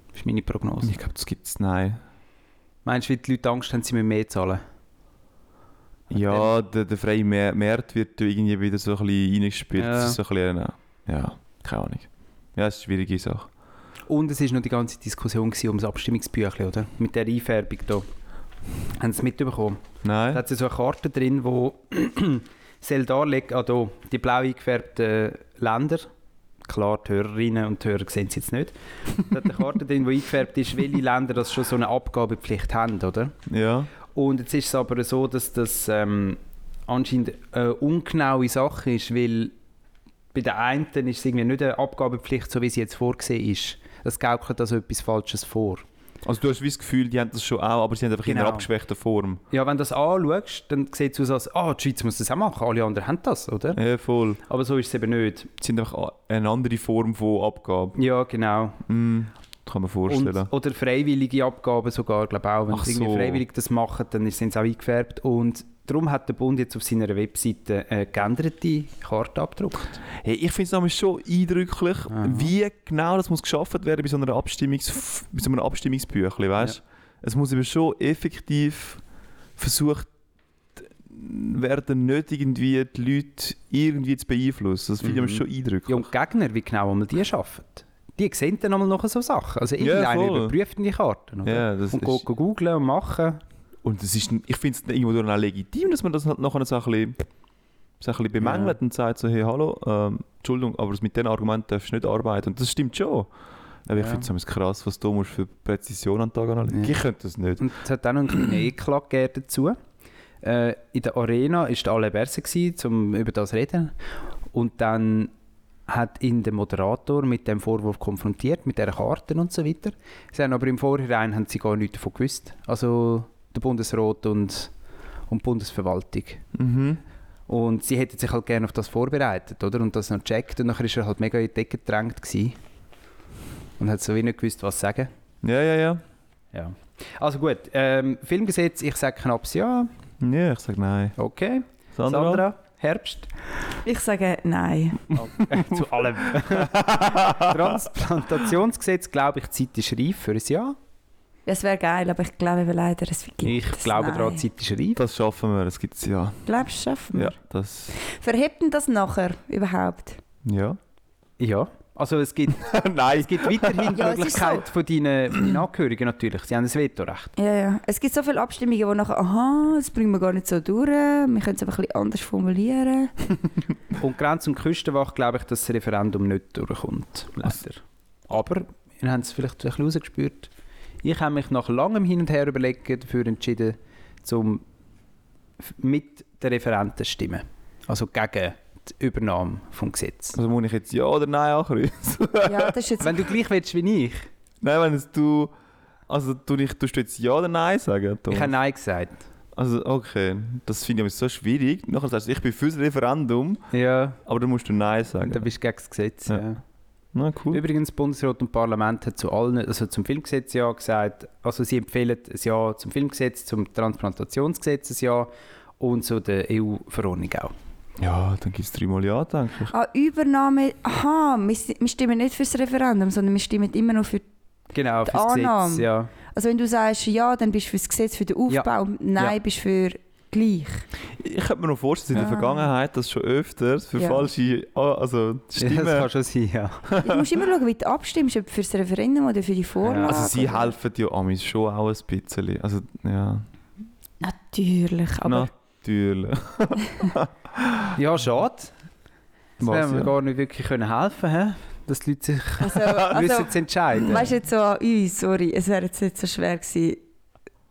Speaker 3: Das ist meine Prognose.
Speaker 5: Ich glaube, das gibt es Nein.
Speaker 3: Meinst du, weil die Leute Angst haben, sie müssen mehr zahlen?
Speaker 5: Ja, der, der freie Markt wird irgendwie wieder so ein bisschen reingespielt.
Speaker 3: Ja.
Speaker 5: Das ist so ein bisschen, ja, keine Ahnung. Ja, das ist eine schwierige Sache.
Speaker 3: Und es war noch die ganze Diskussion um das Abstimmungsbüchlein, oder? Mit der Einfärbung hier. Haben Sie es mitbekommen? Da
Speaker 5: Nein?
Speaker 3: hat sie so eine Karte drin, wo *clears throat* soll darlegen, ah, da, die blau eingefärbten Länder. Klar, die Hörerinnen und Hörer sehen es jetzt nicht. Da hat eine Karte drin, wo eingefärbt ist, welche Länder das schon so eine Abgabepflicht haben, oder?
Speaker 5: Ja.
Speaker 3: Und jetzt ist es aber so, dass das ähm, anscheinend eine ungenaue Sache ist, weil bei den einen ist es irgendwie nicht eine Abgabepflicht, so wie sie jetzt vorgesehen ist. Das gaukelt also etwas Falsches vor.
Speaker 5: Also du hast wie das Gefühl, die haben das schon auch, aber sie haben einfach in einer
Speaker 3: Genau.
Speaker 5: abgeschwächten Form.
Speaker 3: Ja, wenn du das anschaust, dann sieht es aus, als ah, die Schweiz muss das auch machen, alle anderen haben das, oder?
Speaker 5: Ja, voll.
Speaker 3: Aber so ist es eben nicht.
Speaker 5: Sie sind einfach eine andere Form von Abgabe.
Speaker 3: Ja, genau.
Speaker 5: Hm, kann man vorstellen.
Speaker 3: Und, oder freiwillige Abgaben sogar, glaube ich auch. Wenn
Speaker 5: Ach
Speaker 3: sie
Speaker 5: so.
Speaker 3: freiwillig das machen, dann sind sie auch eingefärbt. Und darum hat der Bund jetzt auf seiner Webseite eine geänderte Karte abgedruckt.
Speaker 5: Hey, ich finde es nämlich schon eindrücklich,
Speaker 3: Aha.
Speaker 5: wie genau das muss geschaffen werden bei so, einer Abstimmungs bei so einem Abstimmungsbüchlein, weißt? Es muss eben schon effektiv versucht werden, nicht irgendwie die Leute irgendwie zu beeinflussen. Das finde ich
Speaker 3: Mhm.
Speaker 5: schon eindrücklich.
Speaker 3: Ja, und Gegner, wie genau einmal die arbeiten. die sehen dann einmal noch so Sachen. Also
Speaker 5: Ja,
Speaker 3: irgendeiner
Speaker 5: voll.
Speaker 3: überprüft die Karten. Oder?
Speaker 5: Ja,
Speaker 3: und
Speaker 5: ist-
Speaker 3: go, go googlen und machen.
Speaker 5: Und das ist, ich finde es irgendwo dann auch legitim, dass man das halt nachher so ein bisschen, so ein bisschen bemängelt und sagt so, hey, hallo, ähm, Entschuldigung, aber mit diesen Argumenten darfst du nicht arbeiten. Und das stimmt schon. Aber ich
Speaker 3: Ja.
Speaker 5: finde es krass, was du musst für Präzision an den Tag anlegen.
Speaker 3: Ja.
Speaker 5: Ich könnte das nicht.
Speaker 3: Und es hat auch noch einen kleinen Eklat dazu. Äh, in der Arena war der Berset, gewesen, um über das zu reden. Und dann hat ihn der Moderator mit dem Vorwurf konfrontiert, mit dieser Karten und so weiter. Sie haben aber im Vorhinein haben sie gar nichts davon gewusst. Also der Bundesrat und, und die Bundesverwaltung.
Speaker 5: Mhm.
Speaker 3: Und sie hätten sich halt gerne auf das vorbereitet, oder? Und das noch gecheckt. Und nachher war er halt mega in die Decke gedrängt. Gewesen. Und hat so wie nicht gewusst, was sagen.
Speaker 5: Ja, ja, ja.
Speaker 3: Ja. Also gut, ähm, Filmgesetz, ich sage knappes Ja.
Speaker 5: Ja, ich sage nein.
Speaker 3: Okay.
Speaker 5: Sandra?
Speaker 3: Sandra, Herbst.
Speaker 4: Ich sage nein.
Speaker 3: Zu allem. *laughs* Transplantationsgesetz, glaube ich, die Zeit ist reif für ein Ja.
Speaker 4: Das wäre geil, aber ich glaube leider, es gibt
Speaker 3: Ich
Speaker 4: es
Speaker 3: glaube daran, die Zeit ist reif.
Speaker 5: Das schaffen wir, das gibt es ja.
Speaker 4: Glaubst du, schaffen wir?
Speaker 5: Ja, das...
Speaker 4: Verhebt denn das nachher überhaupt?
Speaker 5: Ja.
Speaker 3: Ja. Also es gibt, *laughs*
Speaker 5: nein.
Speaker 3: es gibt weiterhin die *laughs*
Speaker 4: Ja, es
Speaker 3: Möglichkeit von, deinen, von deinen Angehörigen natürlich. Sie haben ein Vetorecht.
Speaker 4: Ja, ja. Es gibt so viele Abstimmungen, wo nachher, aha, das bringen wir gar nicht so durch, wir können es aber ein bisschen anders formulieren. *laughs*
Speaker 3: Und Grenz- und Küstenwache glaube ich, dass das Referendum nicht durchkommt. Leider. Aber, wir haben es vielleicht ein bisschen rausgespürt, ich habe mich nach langem Hin und Her überlegen dafür entschieden, zum mit den Referenten zu stimmen. Also gegen die Übernahme des Gesetzes.
Speaker 5: Also muss ich jetzt Ja oder Nein ankreuzen?
Speaker 4: Ja, das ist jetzt...
Speaker 3: Wenn du gleich willst wie ich,
Speaker 5: nein, wenn es du... Also tu ich, tust du jetzt Ja oder Nein sagen, Thomas?
Speaker 3: ich habe Nein gesagt.
Speaker 5: Also okay, das finde ich aber so schwierig. Nachher sagst du, ich bin für das Referendum,
Speaker 3: Ja,
Speaker 5: aber dann musst du Nein sagen.
Speaker 3: dann bist du gegen das Gesetz.
Speaker 5: Ja.
Speaker 3: Ja.
Speaker 5: Na cool.
Speaker 3: Übrigens, Bundesrat und Parlament hat zu allen, also zum Filmgesetz ja gesagt, also sie empfehlen ein Ja zum Filmgesetz, zum Transplantationsgesetz ein Ja und zu der EU-Verordnung auch.
Speaker 5: Ja, dann gibt es dreimal Ja, denke ich.
Speaker 4: Ah, Übernahme, aha, wir, stimmen nicht für das Referendum, sondern wir stimmen immer noch für...
Speaker 3: Genau,
Speaker 4: Die
Speaker 3: fürs
Speaker 4: Annahme.
Speaker 3: Gesetz, ja.
Speaker 4: Also wenn du sagst ja, dann bist du für das Gesetz, für den Aufbau, und nein,
Speaker 3: Ja.
Speaker 4: bist du für gleich.
Speaker 5: Ich könnte mir noch vorstellen, dass in der
Speaker 4: Ah.
Speaker 5: Vergangenheit das schon öfters für
Speaker 4: Ja.
Speaker 5: falsche ah, also
Speaker 3: ja.
Speaker 5: Stimmen...
Speaker 3: Das kann schon sein, ja.
Speaker 4: Du musst immer schauen, wie du abstimmst, ob für das Referendum oder für die Vorlage.
Speaker 5: also sie helfen ja amis schon auch ein bisschen. Also ja,
Speaker 4: Natürlich, aber...
Speaker 5: natürlich. *laughs*
Speaker 3: Ja, schade. Das haben wir
Speaker 5: ja?
Speaker 3: gar nicht wirklich können helfen können, dass die Leute sich
Speaker 4: Also, *laughs*
Speaker 3: müssen
Speaker 4: also
Speaker 3: entscheiden.
Speaker 4: weißt du jetzt so an uns, sorry, es wäre jetzt nicht so schwer gewesen,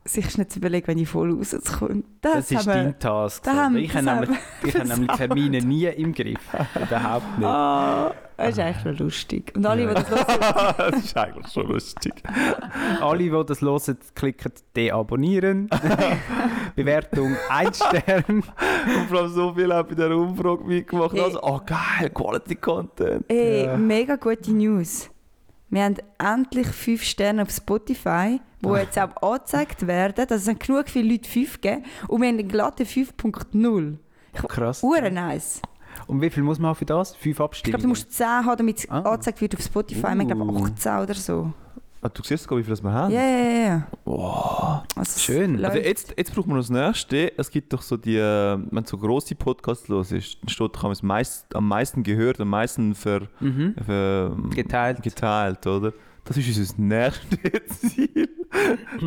Speaker 4: sich schnell zu überlegen, wenn ich voll rauskommt. Das,
Speaker 3: das ist
Speaker 4: wir-
Speaker 3: dein Task.
Speaker 4: haben-
Speaker 3: ich habe nämlich, ich habe *laughs* nämlich Termine nie im Griff. Überhaupt nicht.
Speaker 4: Ah, das ist eigentlich noch lustig. Und alle,
Speaker 3: Ja.
Speaker 4: die das hören, *laughs*
Speaker 5: das ist eigentlich schon lustig.
Speaker 3: Alle, die das hören, klicken deabonnieren. *laughs* Bewertung 1 Stern.
Speaker 5: Und vor allem so viel auch bei dieser Umfrage mitgemacht.
Speaker 4: Hey.
Speaker 5: Also, oh geil, Quality Content.
Speaker 4: ey,
Speaker 3: Ja.
Speaker 4: mega gute News. Wir haben endlich 5 Sterne auf Spotify, wo jetzt auch angezeigt werden. Das sind genug viele Leute 5 gegeben. Und wir haben eine glatte 5.0.
Speaker 3: Krass.
Speaker 4: Uhren nice.
Speaker 3: Und wie viel muss man für das? Fünf
Speaker 4: Ich glaube,
Speaker 3: Abstimmungen?
Speaker 4: du musst 10 haben, damit es
Speaker 3: Ah.
Speaker 4: angezeigt wird auf Spotify. Wir haben, glaube
Speaker 3: Uh.
Speaker 4: 18 oder so.
Speaker 5: Ah, du siehst sogar, wie viel das wir haben.
Speaker 4: Ja, ja, ja.
Speaker 5: Wow.
Speaker 4: Also,
Speaker 3: Schön.
Speaker 4: läuft.
Speaker 5: Also jetzt, jetzt braucht man noch das Nächste. Es gibt doch so die, äh, wenn so grosse Podcasts los ist, dann steht, kann man es meist, am meisten gehört, am meisten ver,
Speaker 3: Mhm.
Speaker 5: ver,
Speaker 3: Geteilt.
Speaker 5: geteilt, oder? Das ist unser nächstes Ziel,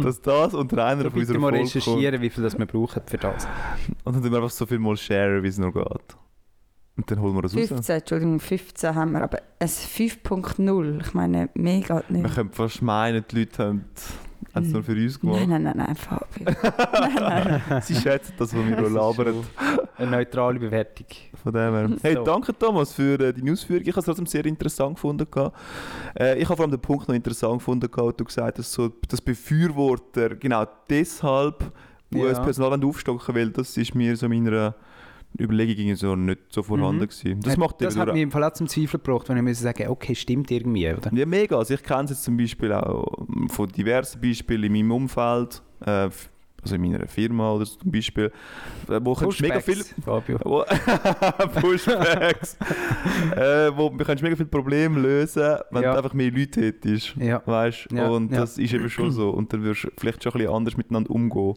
Speaker 5: dass das unter einer von unserer
Speaker 3: mal
Speaker 5: Folge kommt.
Speaker 3: recherchieren, wie viel das wir brauchen für das.
Speaker 5: Und dann wir einfach so viel mal sharen, wie es noch geht. Und dann holen wir das raus.
Speaker 4: 15, Entschuldigung, 15 haben wir, aber ein 5.0, ich meine, mehr geht
Speaker 5: Wir
Speaker 4: nicht.
Speaker 5: können fast meinen, die Leute haben haben es nur für uns gemacht.
Speaker 4: Nein, nein, nein, nein, Fabio. *laughs* nein, nein.
Speaker 5: Sie schätzen das, was wir hier labern.
Speaker 3: Eine neutrale Bewertung.
Speaker 5: Von dem her. Hey,
Speaker 3: So.
Speaker 5: danke Thomas für äh, die Ausführung. Ich habe es trotzdem sehr interessant gefunden. Äh, ich habe vor allem den Punkt noch interessant gefunden, wo du gesagt hast, so, dass Befürworter genau deshalb
Speaker 3: Ja.
Speaker 5: US-Personal aufstocken will, das ist mir so in meiner Überlegung irgendwie so nicht so vorhanden
Speaker 3: Mhm.
Speaker 5: gewesen. Das
Speaker 3: Hat-
Speaker 5: macht
Speaker 3: das hat mich im Fall auch zum Zweifel gebracht, wenn ich muss sagen okay, stimmt irgendwie, oder?
Speaker 5: Ja, mega. Also ich kenne es jetzt zum Beispiel auch von diversen Beispielen in meinem Umfeld, äh, also in meiner Firma oder so zum Beispiel, äh, wo kannst du mega viel...
Speaker 3: Fabio. *laughs*
Speaker 5: Wo, *laughs* Pushbacks. *laughs* äh, wo du kannst mega viele Probleme lösen, wenn
Speaker 3: Ja.
Speaker 5: du einfach mehr Leute hättest.
Speaker 3: Ja.
Speaker 5: Weißt?
Speaker 3: Ja,
Speaker 5: Und das ist eben schon so. Und dann wirst du vielleicht schon ein bisschen anders miteinander umgehen.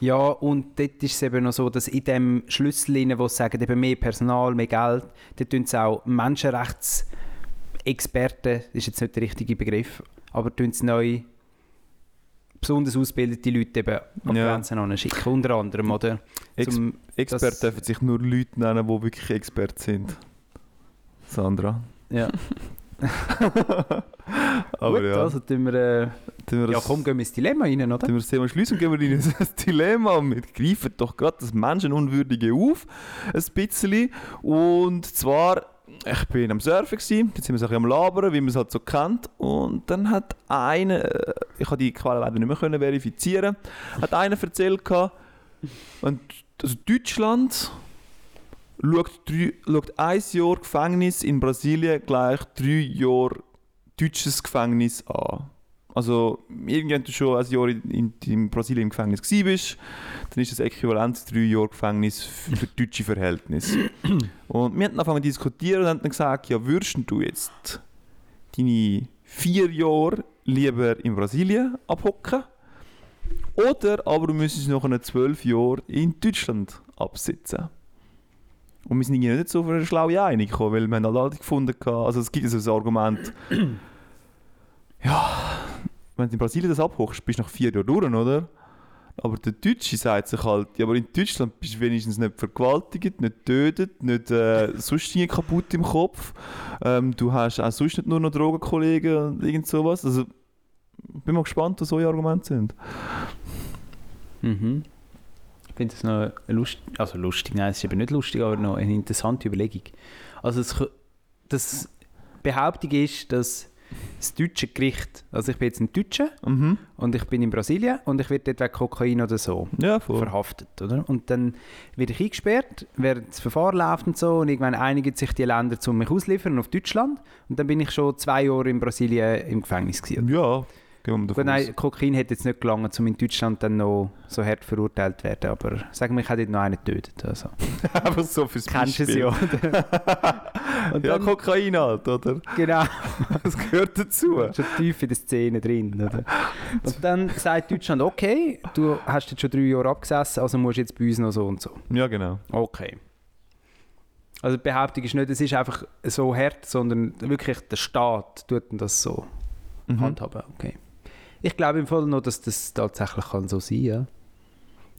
Speaker 3: Ja, und dort ist es eben noch so, dass in dem Schlüssel, wo sie sagen, eben mehr Personal, mehr Geld, dort tun sie auch Menschenrechts Experten, ist jetzt nicht der richtige Begriff, aber tun es neu besonders ausgebildete Leute eben an
Speaker 5: Ja.
Speaker 3: Grenzen anschicken, unter anderem, oder?
Speaker 5: Ex
Speaker 3: Zum,
Speaker 5: Experten
Speaker 3: das-
Speaker 5: dürfen sich nur Leute nennen, die wirklich Experten sind. Sandra.
Speaker 3: ja. *laughs*
Speaker 5: Aber
Speaker 3: Gut,
Speaker 5: ja.
Speaker 3: also tun wir, äh,
Speaker 5: tun wir
Speaker 3: ja
Speaker 5: das-
Speaker 3: komm, gehen wir ins Dilemma rein, oder?
Speaker 5: Dann wir das Thema schließen und gehen wir in ein *laughs* Dilemma. Wir greifen doch gerade das Menschenunwürdige auf, ein bisschen. Und zwar, ich bin am Surfen, gewesen, jetzt sind wir so ein bisschen am Labern, wie man es halt so kennt. Und dann hat einer, äh, ich habe die Quelle leider nicht mehr können verifizieren, hat einer erzählt, und, also Deutschland schaut, drei, schaut ein Jahr Gefängnis in Brasilien gleich drei Jahre deutsches Gefängnis an. Also, irgendwann du schon ein Jahr in, in, Brasilien im Gefängnis bist, dann ist das äquivalent zu drei Jahre Gefängnis für für deutsche Verhältnisse. *clears throat* und wir haben angefangen zu diskutieren und haben dann gesagt, ja, würdest du jetzt deine vier Jahre lieber in Brasilien abhocken oder aber du müsstest noch eine zwölf Jahre in Deutschland absitzen. Und wir sind irgendwie nicht so auf eine schlaue Einigung gekommen, weil wir haben halt alle gefunden, also es gibt so ein Argument, ja, wenn du in Brasilien das abhochst, bist du nach vier Jahren durch, oder? Aber der Deutsche sagt sich halt, ja, aber in Deutschland bist du wenigstens nicht vergewaltigt, nicht tötet, nicht äh, *laughs* sonst kaputt im Kopf. Ähm, du hast auch sonst nicht nur noch Drogenkollegen und irgend sowas. Also, bin mal gespannt, was eure Argumente sind.
Speaker 3: Mhm. Ich finde das noch lustig, also lustig, nein, es ist eben nicht lustig, aber noch eine interessante Überlegung. Also das, das Behauptung ist, dass das deutsche Gericht, also ich bin jetzt ein Deutscher
Speaker 5: Mhm.
Speaker 3: und ich bin in Brasilien und ich werde dort wegen Kokain oder so
Speaker 5: Ja,
Speaker 3: verhaftet, oder? Und dann werde ich eingesperrt, während das Verfahren läuft und so und irgendwann einigen sich die Länder, um mich ausliefern auf Deutschland und dann bin ich schon zwei Jahre in Brasilien im Gefängnis gewesen.
Speaker 5: Ja,
Speaker 3: Gut, nein. Kokain hätte jetzt nicht gelangen, um in Deutschland dann noch so hart verurteilt zu werden, aber sagen wir, ich hätte noch einen getötet. Also. *laughs*
Speaker 5: Einfach so fürs
Speaker 3: Kennst du es
Speaker 5: Beispiel.
Speaker 3: ja, oder? *laughs* Und
Speaker 5: Ja,
Speaker 3: dann,
Speaker 5: Kokain halt, oder?
Speaker 3: genau, *laughs*
Speaker 5: Das gehört dazu.
Speaker 3: schon tief in der Szene drin. Oder? Und dann sagt Deutschland, okay, du hast jetzt schon drei Jahre abgesessen, also musst jetzt bei uns noch so und so.
Speaker 5: Ja, genau.
Speaker 3: Okay. Also die Behauptung ist nicht, es ist einfach so hart, sondern wirklich der Staat tut das so
Speaker 5: Mhm.
Speaker 3: handhaben. Okay. Ich glaube im Fall noch, dass das tatsächlich kann so sein ja.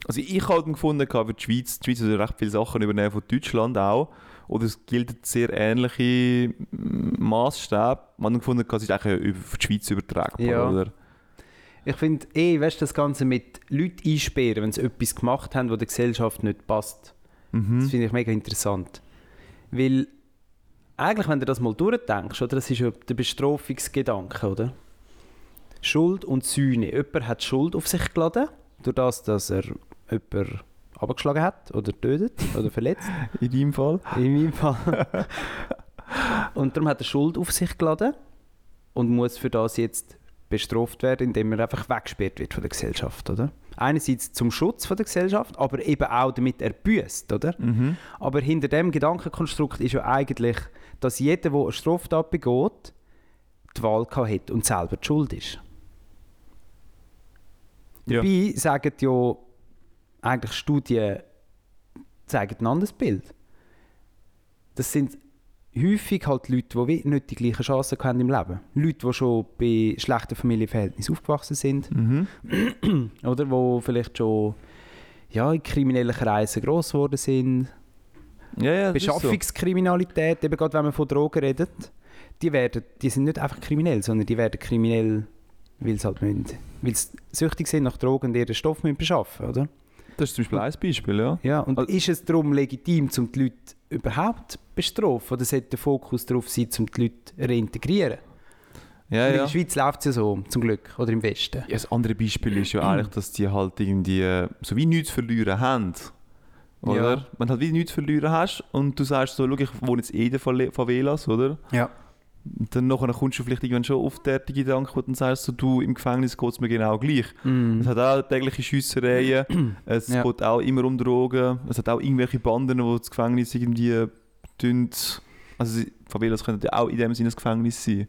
Speaker 5: Also ich habe halt gefunden, für die Schweiz, die Schweiz hat recht viele Sachen übernehmen von Deutschland auch. Oder es gilt sehr ähnliche mm, Maßstäbe. Man hat gefunden, es ist eigentlich über- für die Schweiz übertragbar,
Speaker 3: Ja.
Speaker 5: oder?
Speaker 3: Ich finde eh, weißt das Ganze mit Leuten einsperren, wenn sie etwas gemacht haben, was der Gesellschaft nicht passt, das
Speaker 5: Mhm.
Speaker 3: finde ich mega interessant. Weil eigentlich, wenn du das mal durchdenkst, oder, das ist ja der Bestrafungsgedanke, oder? Schuld und Sühne. Jemand hat Schuld auf sich geladen, durch das, dass er jemanden abgeschlagen hat oder tötet oder verletzt. *laughs*
Speaker 5: In deinem Fall?
Speaker 3: In meinem Fall. und darum hat er Schuld auf sich geladen und muss für das jetzt bestraft werden, indem er einfach weggesperrt wird von der Gesellschaft, oder? Einerseits zum Schutz von der Gesellschaft, aber eben auch damit er büßt, oder?
Speaker 5: Mhm.
Speaker 3: Aber hinter dem Gedankenkonstrukt ist ja eigentlich, dass jeder, der eine Straftat begeht, die Wahl hat und selber die Schuld ist.
Speaker 5: Ja.
Speaker 3: Dabei sagen ja eigentlich Studien zeigen ein anderes Bild. Das sind häufig halt Leute, die nicht die gleichen Chancen haben im Leben. Leute, die schon bei schlechten Familienverhältnissen aufgewachsen sind
Speaker 5: Mhm. *clears throat*
Speaker 3: oder wo vielleicht schon ja, in kriminellen Kreisen gross geworden sind.
Speaker 5: Ja, ja, ist so.
Speaker 3: Beschaffungskriminalität, eben gerade wenn man von Drogen redet, die, werden, die sind nicht einfach kriminell, sondern die werden kriminell, weil sie halt müssen, weil sie süchtig sind nach Drogen und ihren Stoff müssen beschaffen, oder?
Speaker 5: Das ist zum Beispiel ein Beispiel, ja.
Speaker 3: Ja, und
Speaker 5: Also-
Speaker 3: ist es darum legitim, um die Leute überhaupt zu bestrafen? Oder sollte der Fokus darauf sein, um die Leute zu reintegrieren?
Speaker 5: Ja,
Speaker 3: Und In
Speaker 5: ja.
Speaker 3: der Schweiz läuft es ja so, zum Glück, oder im Westen.
Speaker 5: Ja, das andere Beispiel ist ja *clears throat* eigentlich, dass die halt irgendwie so wie nichts verlieren haben. Oder?
Speaker 3: Ja.
Speaker 5: Wenn du halt wie nichts verlieren hast und du sagst so, schau, ich wohne jetzt eh in Favela- Favelas, oder?
Speaker 3: Ja.
Speaker 5: Und dann nachher kommst du vielleicht irgendwann schon auf den Gedanken, wo du dann sagst, so, du, im Gefängnis geht es mir genau gleich.
Speaker 3: Mm.
Speaker 5: Es hat auch tägliche Schiessereien, *clears throat* es
Speaker 3: Ja.
Speaker 5: geht auch immer um Drogen, es hat auch irgendwelche Banden, die das Gefängnis irgendwie tun. Also Favelas können ja auch in dem Sinne ein Gefängnis sein,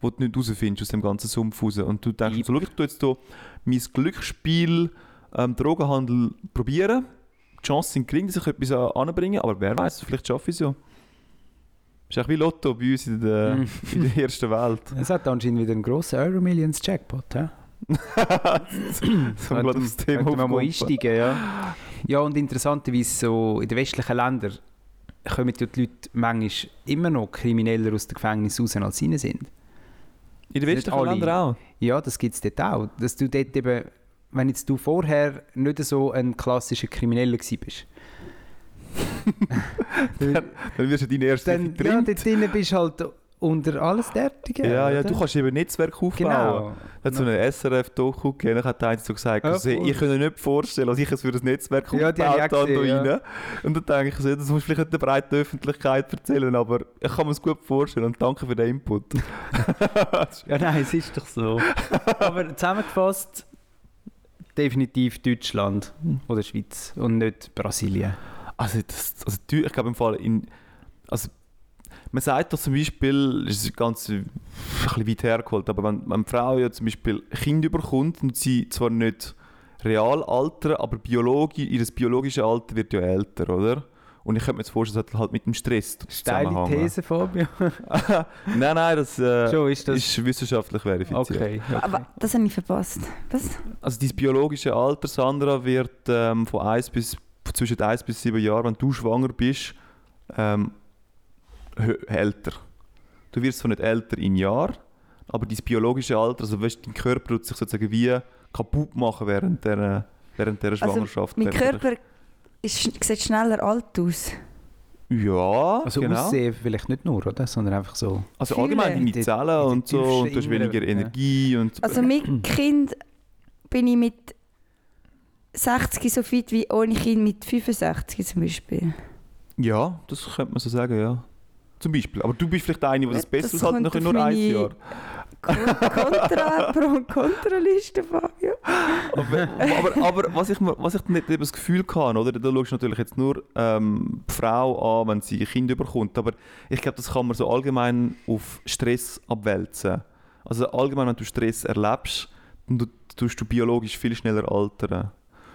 Speaker 5: wo du nicht rausfindest aus dem ganzen Sumpf raus. Und du denkst, so, schau, ich tue jetzt hier mein Glücksspiel ähm, Drogenhandel probieren. Die Chancen sind gering, dass ich etwas an- anbringen, aber wer weiß, vielleicht schaffe ich es ja. Ist auch wie Lotto bei uns in der,
Speaker 3: Mhm.
Speaker 5: in der ersten Welt. *laughs*
Speaker 3: Es hat anscheinend wieder einen grossen Euro Millions Jackpot, hä?
Speaker 5: so gerade aufs Thema
Speaker 3: wir mal einsteigen, ja. Ja, und interessanterweise so in den westlichen Ländern kommen die Leute manchmal immer noch krimineller aus dem Gefängnis raus, als sie sind.
Speaker 5: In den westlichen. Ländern auch.
Speaker 3: Ja, das gibt es dort auch. Dass du dort eben, wenn jetzt du vorher nicht so ein klassischer Krimineller bist, dann,
Speaker 5: Dann wirst du deine erste
Speaker 3: dann ja, dort drinnen bist du halt unter alles Derartige.
Speaker 5: Ja, ja,
Speaker 3: oder?
Speaker 5: du kannst eben ein Netzwerk aufbauen.
Speaker 3: Genau.
Speaker 5: Da hat so eine SRF-Doku gegeben, dann hat einer so gesagt,
Speaker 3: Ja, voll.
Speaker 5: ich kann mir nicht vorstellen, dass ich es für das Netzwerk
Speaker 3: Ja,
Speaker 5: aufgebaut
Speaker 3: habe
Speaker 5: da
Speaker 3: gesehen,
Speaker 5: rein. Und dann denke ich, so, das musst du vielleicht der breiten Öffentlichkeit erzählen, aber ich kann mir es gut vorstellen und danke für den Input. *laughs*
Speaker 3: Ja, nein, es ist doch so. Aber zusammengefasst, definitiv Deutschland oder Schweiz und nicht Brasilien.
Speaker 5: Also, das, also ich glaube im Fall in, also man sagt doch zum Beispiel, das ist ganz ein bisschen weit hergeholt, aber wenn, wenn eine Frau ja zum Beispiel Kind überkommt und sie zwar nicht real altern, aber biologisch, ihr biologisches Alter wird ja älter, oder? Und ich könnte mir jetzt vorstellen, das hat halt mit dem Stress
Speaker 3: Steile. These, Fabio. *laughs*
Speaker 5: nein, nein, das, äh,
Speaker 3: Schon, ist das...
Speaker 5: ist wissenschaftlich verifiziert.
Speaker 3: okay, okay.
Speaker 4: Aber das habe ich verpasst. Was?
Speaker 5: Also dein biologische Alter, Sandra, wird ähm, von 1 bis, zwischen 1 bis 7 Jahren, wenn du schwanger bist, ähm, älter. Du wirst zwar nicht älter in Jahr, aber dein biologische Alter, also weißt, dein Körper tut sich sozusagen wie kaputt machen während der, während der
Speaker 4: Also,
Speaker 5: Schwangerschaft.
Speaker 4: Mein
Speaker 5: während
Speaker 4: Körper ist, sieht schneller alt aus.
Speaker 5: Ja,
Speaker 3: Also
Speaker 5: genau.
Speaker 3: aussehen vielleicht nicht nur, oder? Sondern einfach so...
Speaker 5: Also
Speaker 4: Fühlen.
Speaker 5: allgemein deine
Speaker 3: Die- die
Speaker 5: Zellen und so, und du hast weniger
Speaker 3: ja.
Speaker 5: Energie und...
Speaker 4: Also mit *clears throat* Kind bin ich mit 60 so fit wie ohne Kind mit 65 zum Beispiel.
Speaker 5: Ja, das könnte man so sagen, ja. Zum Beispiel. Aber du bist vielleicht eine, die das
Speaker 4: Das
Speaker 5: hat,
Speaker 4: auf
Speaker 5: nur ein Jahr.
Speaker 4: Kon- Kontra, Pro- und Kontraliste, Fabio.
Speaker 5: Aber, aber, aber was ich, was ich nicht eben das Gefühl kann, oder? Da schaust du natürlich jetzt nur ähm, die Frau an, wenn sie ein Kind überkommt. Aber ich glaube, das kann man so allgemein auf Stress abwälzen. Also allgemein, wenn du Stress erlebst, dann tu- tust du biologisch viel schneller altern.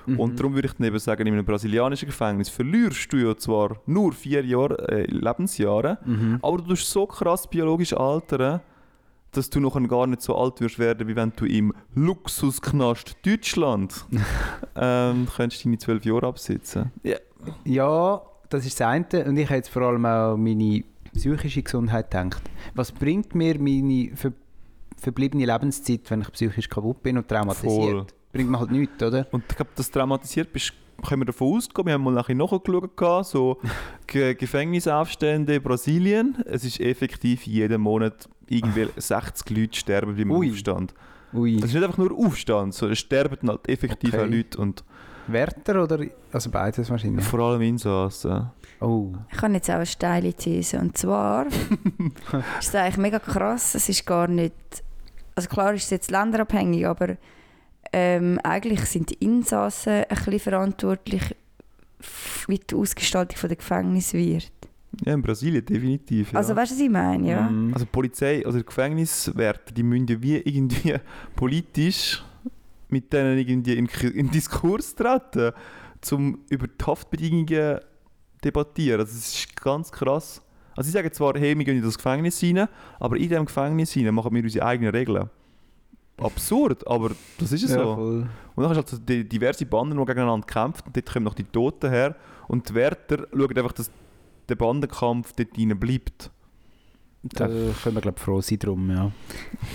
Speaker 3: Mhm.
Speaker 5: Und darum würde ich dann eben sagen, in einem brasilianischen Gefängnis verlierst du ja zwar nur vier Jahre, äh, Lebensjahre,
Speaker 3: Mhm.
Speaker 5: aber du tust so krass biologisch altern, dass du noch gar nicht so alt wirst werden, wie wenn du im Luxusknast Deutschland *laughs* ähm, könntest deine zwölf Jahre absitzen.
Speaker 3: Ja, das ist das eine. Und ich habe jetzt vor allem auch meine psychische Gesundheit gedacht. Was bringt mir meine ver verbliebene Lebenszeit, wenn ich psychisch kaputt bin und traumatisiert?
Speaker 5: Voll.
Speaker 3: Bringt mir halt nichts, oder?
Speaker 5: Und ich glaube, dass du traumatisiert bist, können wir davon ausgehen. Wir haben mal nachher nachgeschaut, so *laughs* Ge Gefängnisaufstände in Brasilien. Es ist effektiv jeden Monat irgendwie 60 Leute sterben beim
Speaker 3: Ui.
Speaker 5: Aufstand.
Speaker 3: Ui.
Speaker 5: Das ist nicht einfach nur Aufstand, sondern es sterben halt effektiv
Speaker 3: Okay.
Speaker 5: auch Leute und
Speaker 3: Wärter oder... Also beides wahrscheinlich.
Speaker 5: vor allem Insassen.
Speaker 3: Oh.
Speaker 4: Ich habe jetzt auch eine steile These. Und zwar *laughs* ist es eigentlich mega krass. Es ist gar nicht. Also klar ist es jetzt länderabhängig, aber ähm, eigentlich sind die Insassen ein bisschen verantwortlich, wie die Ausgestaltung der Gefängnis wird.
Speaker 5: Ja, in Brasilien definitiv. Ja.
Speaker 4: Also weißt du, was ich meine? Ja?
Speaker 3: Mhm.
Speaker 5: Also die Polizei, also die Gefängniswärter, die müssen ja wie irgendwie politisch mit denen irgendwie in, in Diskurs treten, um über die Haftbedingungen debattieren. Also das ist ganz krass. Also sie sagen zwar, hey, wir gehen in das Gefängnis rein, aber in diesem Gefängnis rein machen wir unsere eigenen Regeln. Absurd, aber das ist es
Speaker 3: Ja,
Speaker 5: so.
Speaker 3: voll.
Speaker 5: Und dann hast du halt so die diverse Banden, die gegeneinander kämpfen. Und dort kommen noch die Toten her. Und die Wärter schauen einfach, dass der Bandenkampf dort rein bleibt.
Speaker 3: Da können wir, glaube ich, froh sein drum, ja.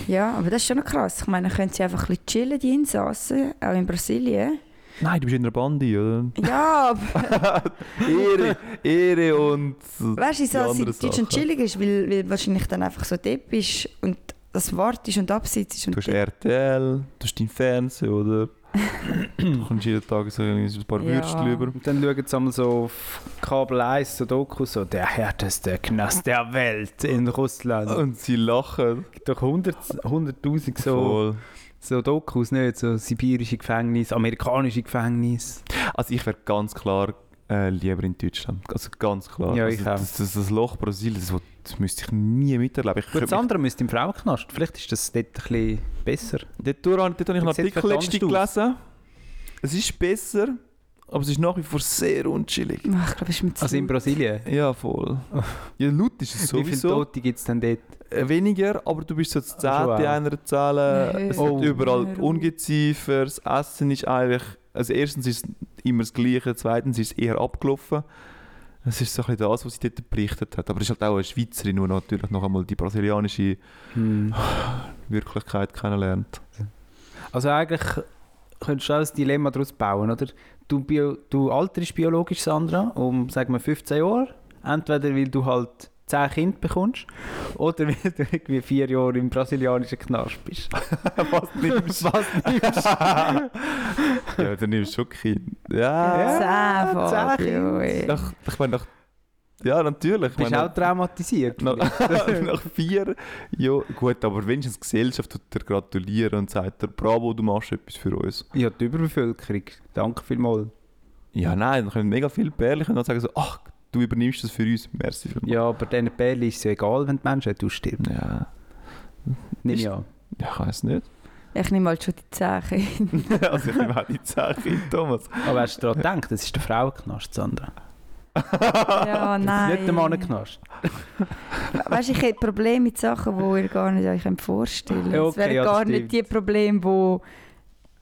Speaker 4: ja, aber das ist schon noch krass. Ich meine, dann können sie einfach ein bisschen chillen, die Insassen, auch in Brasilien.
Speaker 5: Nein, du bist in einer Bande, oder?
Speaker 4: Ja, aber *laughs*
Speaker 5: Ehre, Ehre und
Speaker 4: weißt du, so, dass
Speaker 5: anderen
Speaker 4: Deutschland
Speaker 5: Sachen.
Speaker 4: chillig ist, weil, weil wahrscheinlich dann einfach so depp ist und das wartest und absitzt. Und
Speaker 5: Du hast RTL, du hast dein Fernsehen, oder? *laughs* du kommst jeden Tag so ein paar
Speaker 4: Ja.
Speaker 5: Würstchen über.
Speaker 3: Und dann schauen sie einmal so auf Kabel 1, so Doku, so der härteste Knast der Welt in Russland.
Speaker 5: Und sie lachen.
Speaker 3: gibt doch 100 100'000 so,
Speaker 5: Voll.
Speaker 3: so Dokus, nicht? So sibirische Gefängnisse, amerikanische Gefängnisse.
Speaker 5: Also ich wäre ganz klar äh, lieber in Deutschland. Also ganz klar.
Speaker 3: Ja,
Speaker 5: also
Speaker 3: ich auch.
Speaker 5: das, das, das Loch Brasilien, das, das müsste ich nie miterleben. Ich
Speaker 3: Gut, das andere müsste im Frauenknast. Vielleicht ist das dort ein bisschen besser.
Speaker 5: Dort, dort habe ich einen Artikel letztens gelesen. Es ist besser, aber es ist nach wie vor sehr unchillig.
Speaker 4: Ach, ich glaube, es ist mit
Speaker 3: Also in Brasilien.
Speaker 5: Ja, voll. Ja, laut ist es
Speaker 3: Wie viele
Speaker 5: sowieso.
Speaker 3: Tote gibt es denn dort?
Speaker 5: Äh, Weniger, aber du bist so das
Speaker 3: schon auch.
Speaker 5: Zehnte einer Zelle.
Speaker 4: Nee,
Speaker 5: Es
Speaker 3: Oh.
Speaker 5: gibt überall
Speaker 4: auf.
Speaker 5: Ungeziefer. Das Essen ist eigentlich... Also erstens ist es immer das Gleiche, zweitens ist es eher abgelaufen. Das ist so ein bisschen das, was sie dort berichtet hat. Aber es ist halt auch eine Schweizerin, die natürlich noch einmal die brasilianische
Speaker 3: Hm.
Speaker 5: Wirklichkeit kennenlernt.
Speaker 3: Also eigentlich könntest du auch ein Dilemma daraus bauen, oder? Du, bio, du alterst biologisch, Sandra, um, sagen wir, 15 Jahre. Entweder weil du halt 10 Kinder bekommst oder weil du irgendwie 4 Jahre im brasilianischen Knast bist. *laughs*
Speaker 5: was nimmst
Speaker 3: Was nimmst *laughs*
Speaker 5: Ja, dann nimmst du schon Kind. Ja.
Speaker 3: Ja.
Speaker 4: Zehn,
Speaker 3: zehn Kinder.
Speaker 5: Nach, ich meine, nach... Ja, natürlich. Ich
Speaker 3: Bist
Speaker 5: meine,
Speaker 3: du auch traumatisiert?
Speaker 5: nach, *laughs* nach vier Jahren... Gut, aber wenigstens die Gesellschaft tut dir gratulieren und sagt dir, bravo, du machst etwas für uns.
Speaker 3: ja, die Überbevölkerung. Danke vielmals.
Speaker 5: Ja, nein, dann können mega viele Pärchen und dann sagen so, ach, du übernimmst das für uns, merci vielmals.
Speaker 3: Ja, aber diesen Bärli ist es ja egal, wenn die Menschen aussterben.
Speaker 5: Ja,
Speaker 3: Nimm ja. an.
Speaker 5: ja ich weiß nicht.
Speaker 4: Ich nehme halt schon die Zehen. *laughs*
Speaker 5: also ich nehme auch die zehn Kinder, Thomas.
Speaker 3: Aber hast du daran gedacht, das ist der Frauenknast, Sandra? *laughs*
Speaker 4: ja,
Speaker 3: Das ist
Speaker 4: nein.
Speaker 3: nicht der Mannenknast.
Speaker 4: Weißt du, ich hätte Probleme mit Sachen, die ihr gar nicht euch vorstellen könnt.
Speaker 3: Ja,
Speaker 4: es
Speaker 3: okay,
Speaker 4: wären
Speaker 3: ja,
Speaker 4: gar
Speaker 3: stimmt.
Speaker 4: nicht die Probleme, wo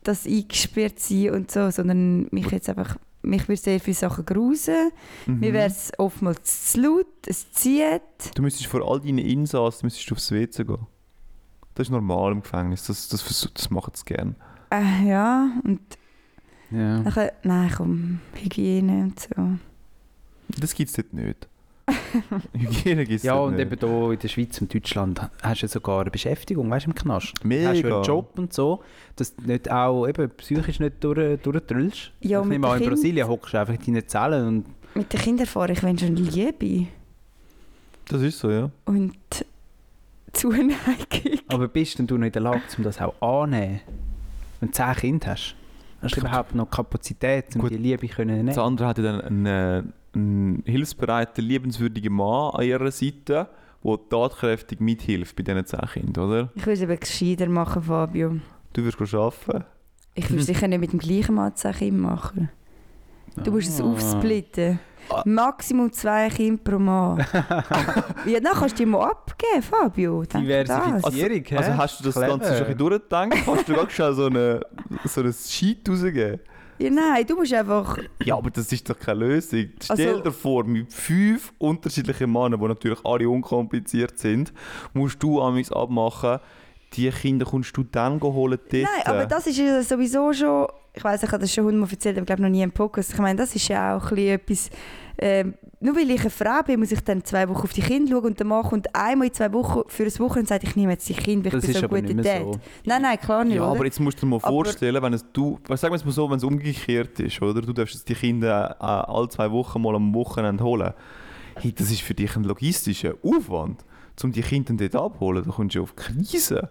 Speaker 4: das eingesperrt sind und so, sondern mich jetzt einfach, mich würde sehr viele Sachen grusen.
Speaker 5: Mhm.
Speaker 4: Mir wäre es oftmals zu laut, es zieht.
Speaker 5: Du müsstest vor all deinen Insassen müsstest du aufs WC gehen. Das ist normal im Gefängnis, das, das, das, das machen sie gerne.
Speaker 4: Äh, ja, und
Speaker 3: Ja.
Speaker 4: nachher, nein, komm, Hygiene und so.
Speaker 5: Das gibt es dort nicht. *laughs* Hygiene gibt es
Speaker 3: Ja, und
Speaker 5: nicht.
Speaker 3: eben hier in der Schweiz und Deutschland hast du ja sogar eine Beschäftigung, weißt du, im Knast.
Speaker 5: Mega.
Speaker 3: Hast du einen Job und so, dass du nicht auch eben psychisch nicht durch, durchdrüllst.
Speaker 4: Ja,
Speaker 3: ich nehme an, in
Speaker 4: den
Speaker 3: Brasilien hockst du einfach in deinen Zellen und
Speaker 4: Mit den Kindern fahre ich, wenn schon Liebe
Speaker 5: Das ist so, ja.
Speaker 4: und Zuneigung. *laughs*
Speaker 3: Aber bist denn du noch in der Lage, um das auch anzunehmen? Wenn du 10 Kinder hast, hast du überhaupt noch Kapazität, um
Speaker 5: Gut.
Speaker 3: die Liebe zu nehmen?
Speaker 5: Das andere hat ja dann einen, äh, einen hilfsbereiten, liebenswürdigen Mann an ihrer Seite, der tatkräftig mithilft bei diesen zehn Kindern, oder?
Speaker 4: Ich würde es eben gescheiter machen, Fabio.
Speaker 5: Du wirst arbeiten.
Speaker 4: Ich würde sicher nicht mit dem gleichen Mann zehn Kinder machen. Du musst es
Speaker 3: Ah.
Speaker 4: aufsplitten.
Speaker 5: Ah.
Speaker 4: Maximum zwei Kinder pro Mann. *laughs* ja, dann kannst du die mal abgeben, Fabio.
Speaker 3: Diversifizierung, hä?
Speaker 5: Also hast du das
Speaker 3: Clever.
Speaker 5: Ganze schon ein bisschen durchgedacht? Kannst du ganz schnell so, eine, so ein Sheet rausgeben?
Speaker 4: Ja, nein, du musst einfach...
Speaker 5: Ja, aber das ist doch keine Lösung. Stell
Speaker 4: Also-
Speaker 5: dir vor, mit fünf unterschiedlichen Männern, die natürlich alle unkompliziert sind, musst du amigs abmachen, die Kinder kommst du dann holen dort.
Speaker 4: Nein, aber das ist ja sowieso schon... Ich weiß, ich habe das schon hundertmal erzählt, aber ich glaube noch nie im Podcast. Ich meine, das ist ja auch ein etwas... Ähm, nur weil ich eine Frau bin, muss ich dann zwei Wochen auf die Kinder schauen und Mann kommt einmal in zwei Wochen für ein Wochenende und sagt, ich nehme jetzt die Kinder, weil
Speaker 3: Das
Speaker 4: ich bin
Speaker 3: ist
Speaker 4: so
Speaker 3: aber mehr
Speaker 4: Dad.
Speaker 3: so.
Speaker 4: Nein, nein, klar nicht,
Speaker 5: Ja,
Speaker 4: oder?
Speaker 5: aber jetzt musst du dir mal
Speaker 4: Aber-
Speaker 5: vorstellen, wenn es du, sagen wir es mal so, wenn es umgekehrt ist, oder? Du darfst jetzt die Kinder äh, alle zwei Wochen mal am Wochenende holen. Hey, das ist für dich ein logistischer Aufwand, um die Kinder dort abholen. Da kommst du auf Krise.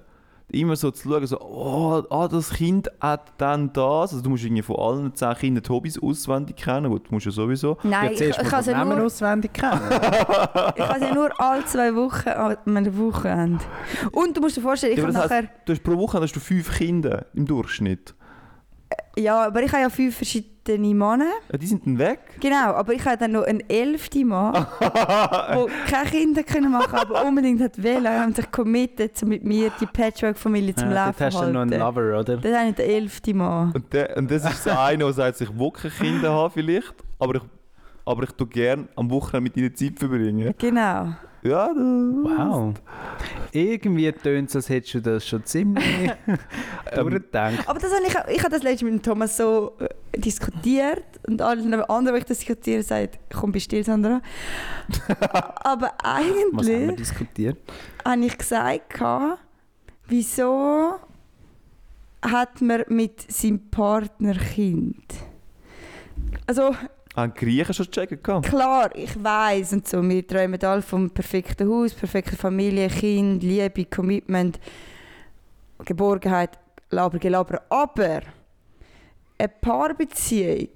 Speaker 5: Immer so zu schauen, so, oh, ah, das Kind hat dann das. Also du musst irgendwie von allen zehn Kindern die Hobbys auswendig kennen. Gut, du musst ja sowieso.
Speaker 4: Nein,
Speaker 3: ja,
Speaker 4: ich, ich kann sie nur,
Speaker 3: auswendig kennen. *laughs* *laughs*
Speaker 4: ich kann sie nur alle zwei Wochen an meinem Wochenende. Und du musst dir vorstellen, ich
Speaker 5: Ja,
Speaker 4: habe nachher...
Speaker 5: Du hast pro Woche hast du fünf Kinder im Durchschnitt.
Speaker 4: Ja, aber ich habe ja fünf verschiedene Männer.
Speaker 5: Ja, die sind dann weg.
Speaker 4: Genau, aber ich habe dann noch einen elften Mann, *laughs* der keine Kinder können machen aber unbedingt hat wollen. Er hat sich committed, um mit mir die Patchwork-Familie zum
Speaker 3: ja,
Speaker 4: Laufen
Speaker 3: dort hast du
Speaker 4: zu
Speaker 3: noch einen
Speaker 4: halten.
Speaker 3: Lover, oder?
Speaker 4: Das ist den elften Mann.
Speaker 5: Und, der, und das ist so einer, der sagt, ich will keine Kinder haben vielleicht, aber ich, aber ich tue gerne am Wochenende mit ihnen Zeit verbringen.
Speaker 4: Genau.
Speaker 5: Ja, das,
Speaker 3: Wow. Irgendwie tönt es, als hättest du das schon ziemlich *laughs*
Speaker 5: Ähm,
Speaker 3: durchgedacht.
Speaker 4: Aber das habe ich, auch- ich habe das letztens mit Thomas so äh, diskutiert und alle anderen, die ich das diskutiere, sagen, komm, bist still, Sandra. *laughs* aber
Speaker 3: Was haben wir
Speaker 4: eigentlich
Speaker 3: diskutiert?
Speaker 4: habe ich gesagt, wieso hat man mit seinem Partner Kind? Also
Speaker 5: haben die Griechen schon checken gehabt?
Speaker 4: klar, ich weiß und so, wir träumen alle vom perfekten Haus, perfekte Familie, Kind, Liebe, Commitment, Geborgenheit, laber, gelaber. Aber eine Paarbeziehung,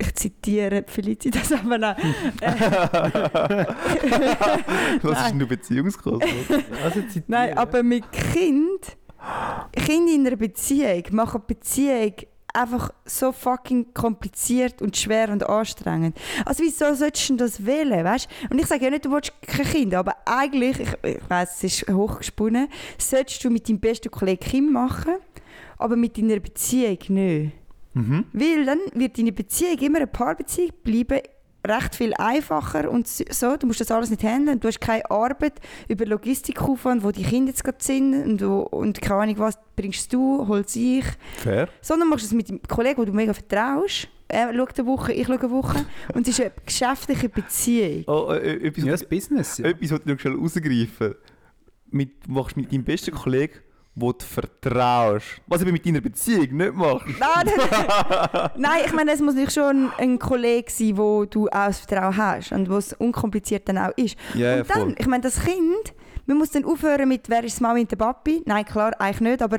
Speaker 4: ich zitiere Felicitas, aber *laughs* nein.
Speaker 5: Was ist denn nur Beziehungskurs?
Speaker 3: Also
Speaker 4: Nein, aber mit Kind, Kinder in einer Beziehung machen Beziehung einfach so fucking kompliziert und schwer und anstrengend. Also wieso solltest du das wählen, weißt? Und ich sage ja nicht, du willst kein Kind, aber eigentlich, ich, ich weiss, es ist hochgesponnen, solltest du mit deinem besten Kollegen Kind machen, aber mit deiner Beziehung nicht.
Speaker 5: Mhm.
Speaker 4: Weil dann wird deine Beziehung immer eine Paarbeziehung bleiben, recht viel einfacher und so. Du musst das alles nicht handeln. Du hast keine Arbeit über Logistikaufwand, wo die Kinder jetzt gerade sind und, wo- und keine Ahnung was bringst du, holst ich.
Speaker 5: Fair.
Speaker 4: Sondern machst du es mit dem Kollegen, den du mega vertraust. Er schaut eine Woche, ich schaue eine Woche. *laughs* Und es ist eine geschäftliche Beziehung.
Speaker 5: Oh, äh, äh, etwas,
Speaker 3: Ja, das Business. Ja.
Speaker 5: etwas, was ich noch schnell rausgreifen mit, Du machst mit deinem besten Kollegen, wo du vertraust. Was du mit deiner Beziehung nicht machst.
Speaker 4: Nein, nein, nein, ich meine, es muss nicht schon ein Kollege sein, wo du auch das Vertrauen hast und wo es unkompliziert dann auch ist.
Speaker 5: Ja,
Speaker 4: und dann,
Speaker 5: voll.
Speaker 4: ich meine, das Kind, man muss dann aufhören mit «Wer ist die Mami und der Papi?» Nein, klar, eigentlich nicht, aber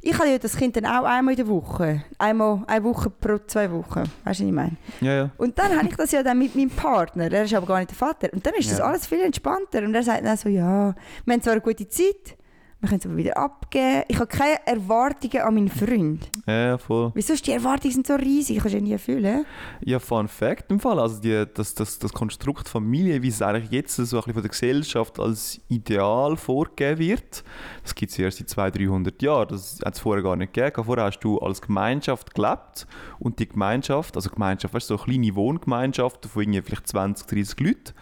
Speaker 4: ich habe ja das Kind dann auch einmal in der Woche. Einmal eine Woche pro zwei Wochen. Weißt du, was ich meine?
Speaker 5: Ja, ja.
Speaker 4: Und dann habe ich das ja dann mit meinem Partner. Er ist aber gar nicht der Vater. Und dann ist das
Speaker 3: Ja.
Speaker 4: alles viel entspannter. Und er sagt dann so, ja, wir haben zwar eine gute Zeit, wir können es aber wieder abgeben. Ich habe keine Erwartungen an meinen Freund.
Speaker 5: Ja, ja, voll.
Speaker 4: Wieso ist die Erwartungen sind so riesig? Kannst du ja nie erfüllen.
Speaker 5: Ja, Fun Fact im Fall. Also die, das, das, das Konstrukt Familie, wie es eigentlich jetzt so ein bisschen von der Gesellschaft als Ideal vorgegeben wird, das gibt es erst seit 200, 300 Jahren. Das hat es vorher gar nicht gegeben. Vorher hast du als Gemeinschaft gelebt und die Gemeinschaft, also Gemeinschaft, weißt du, so kleine Wohngemeinschaften von irgendwie vielleicht 20, 30 Leuten,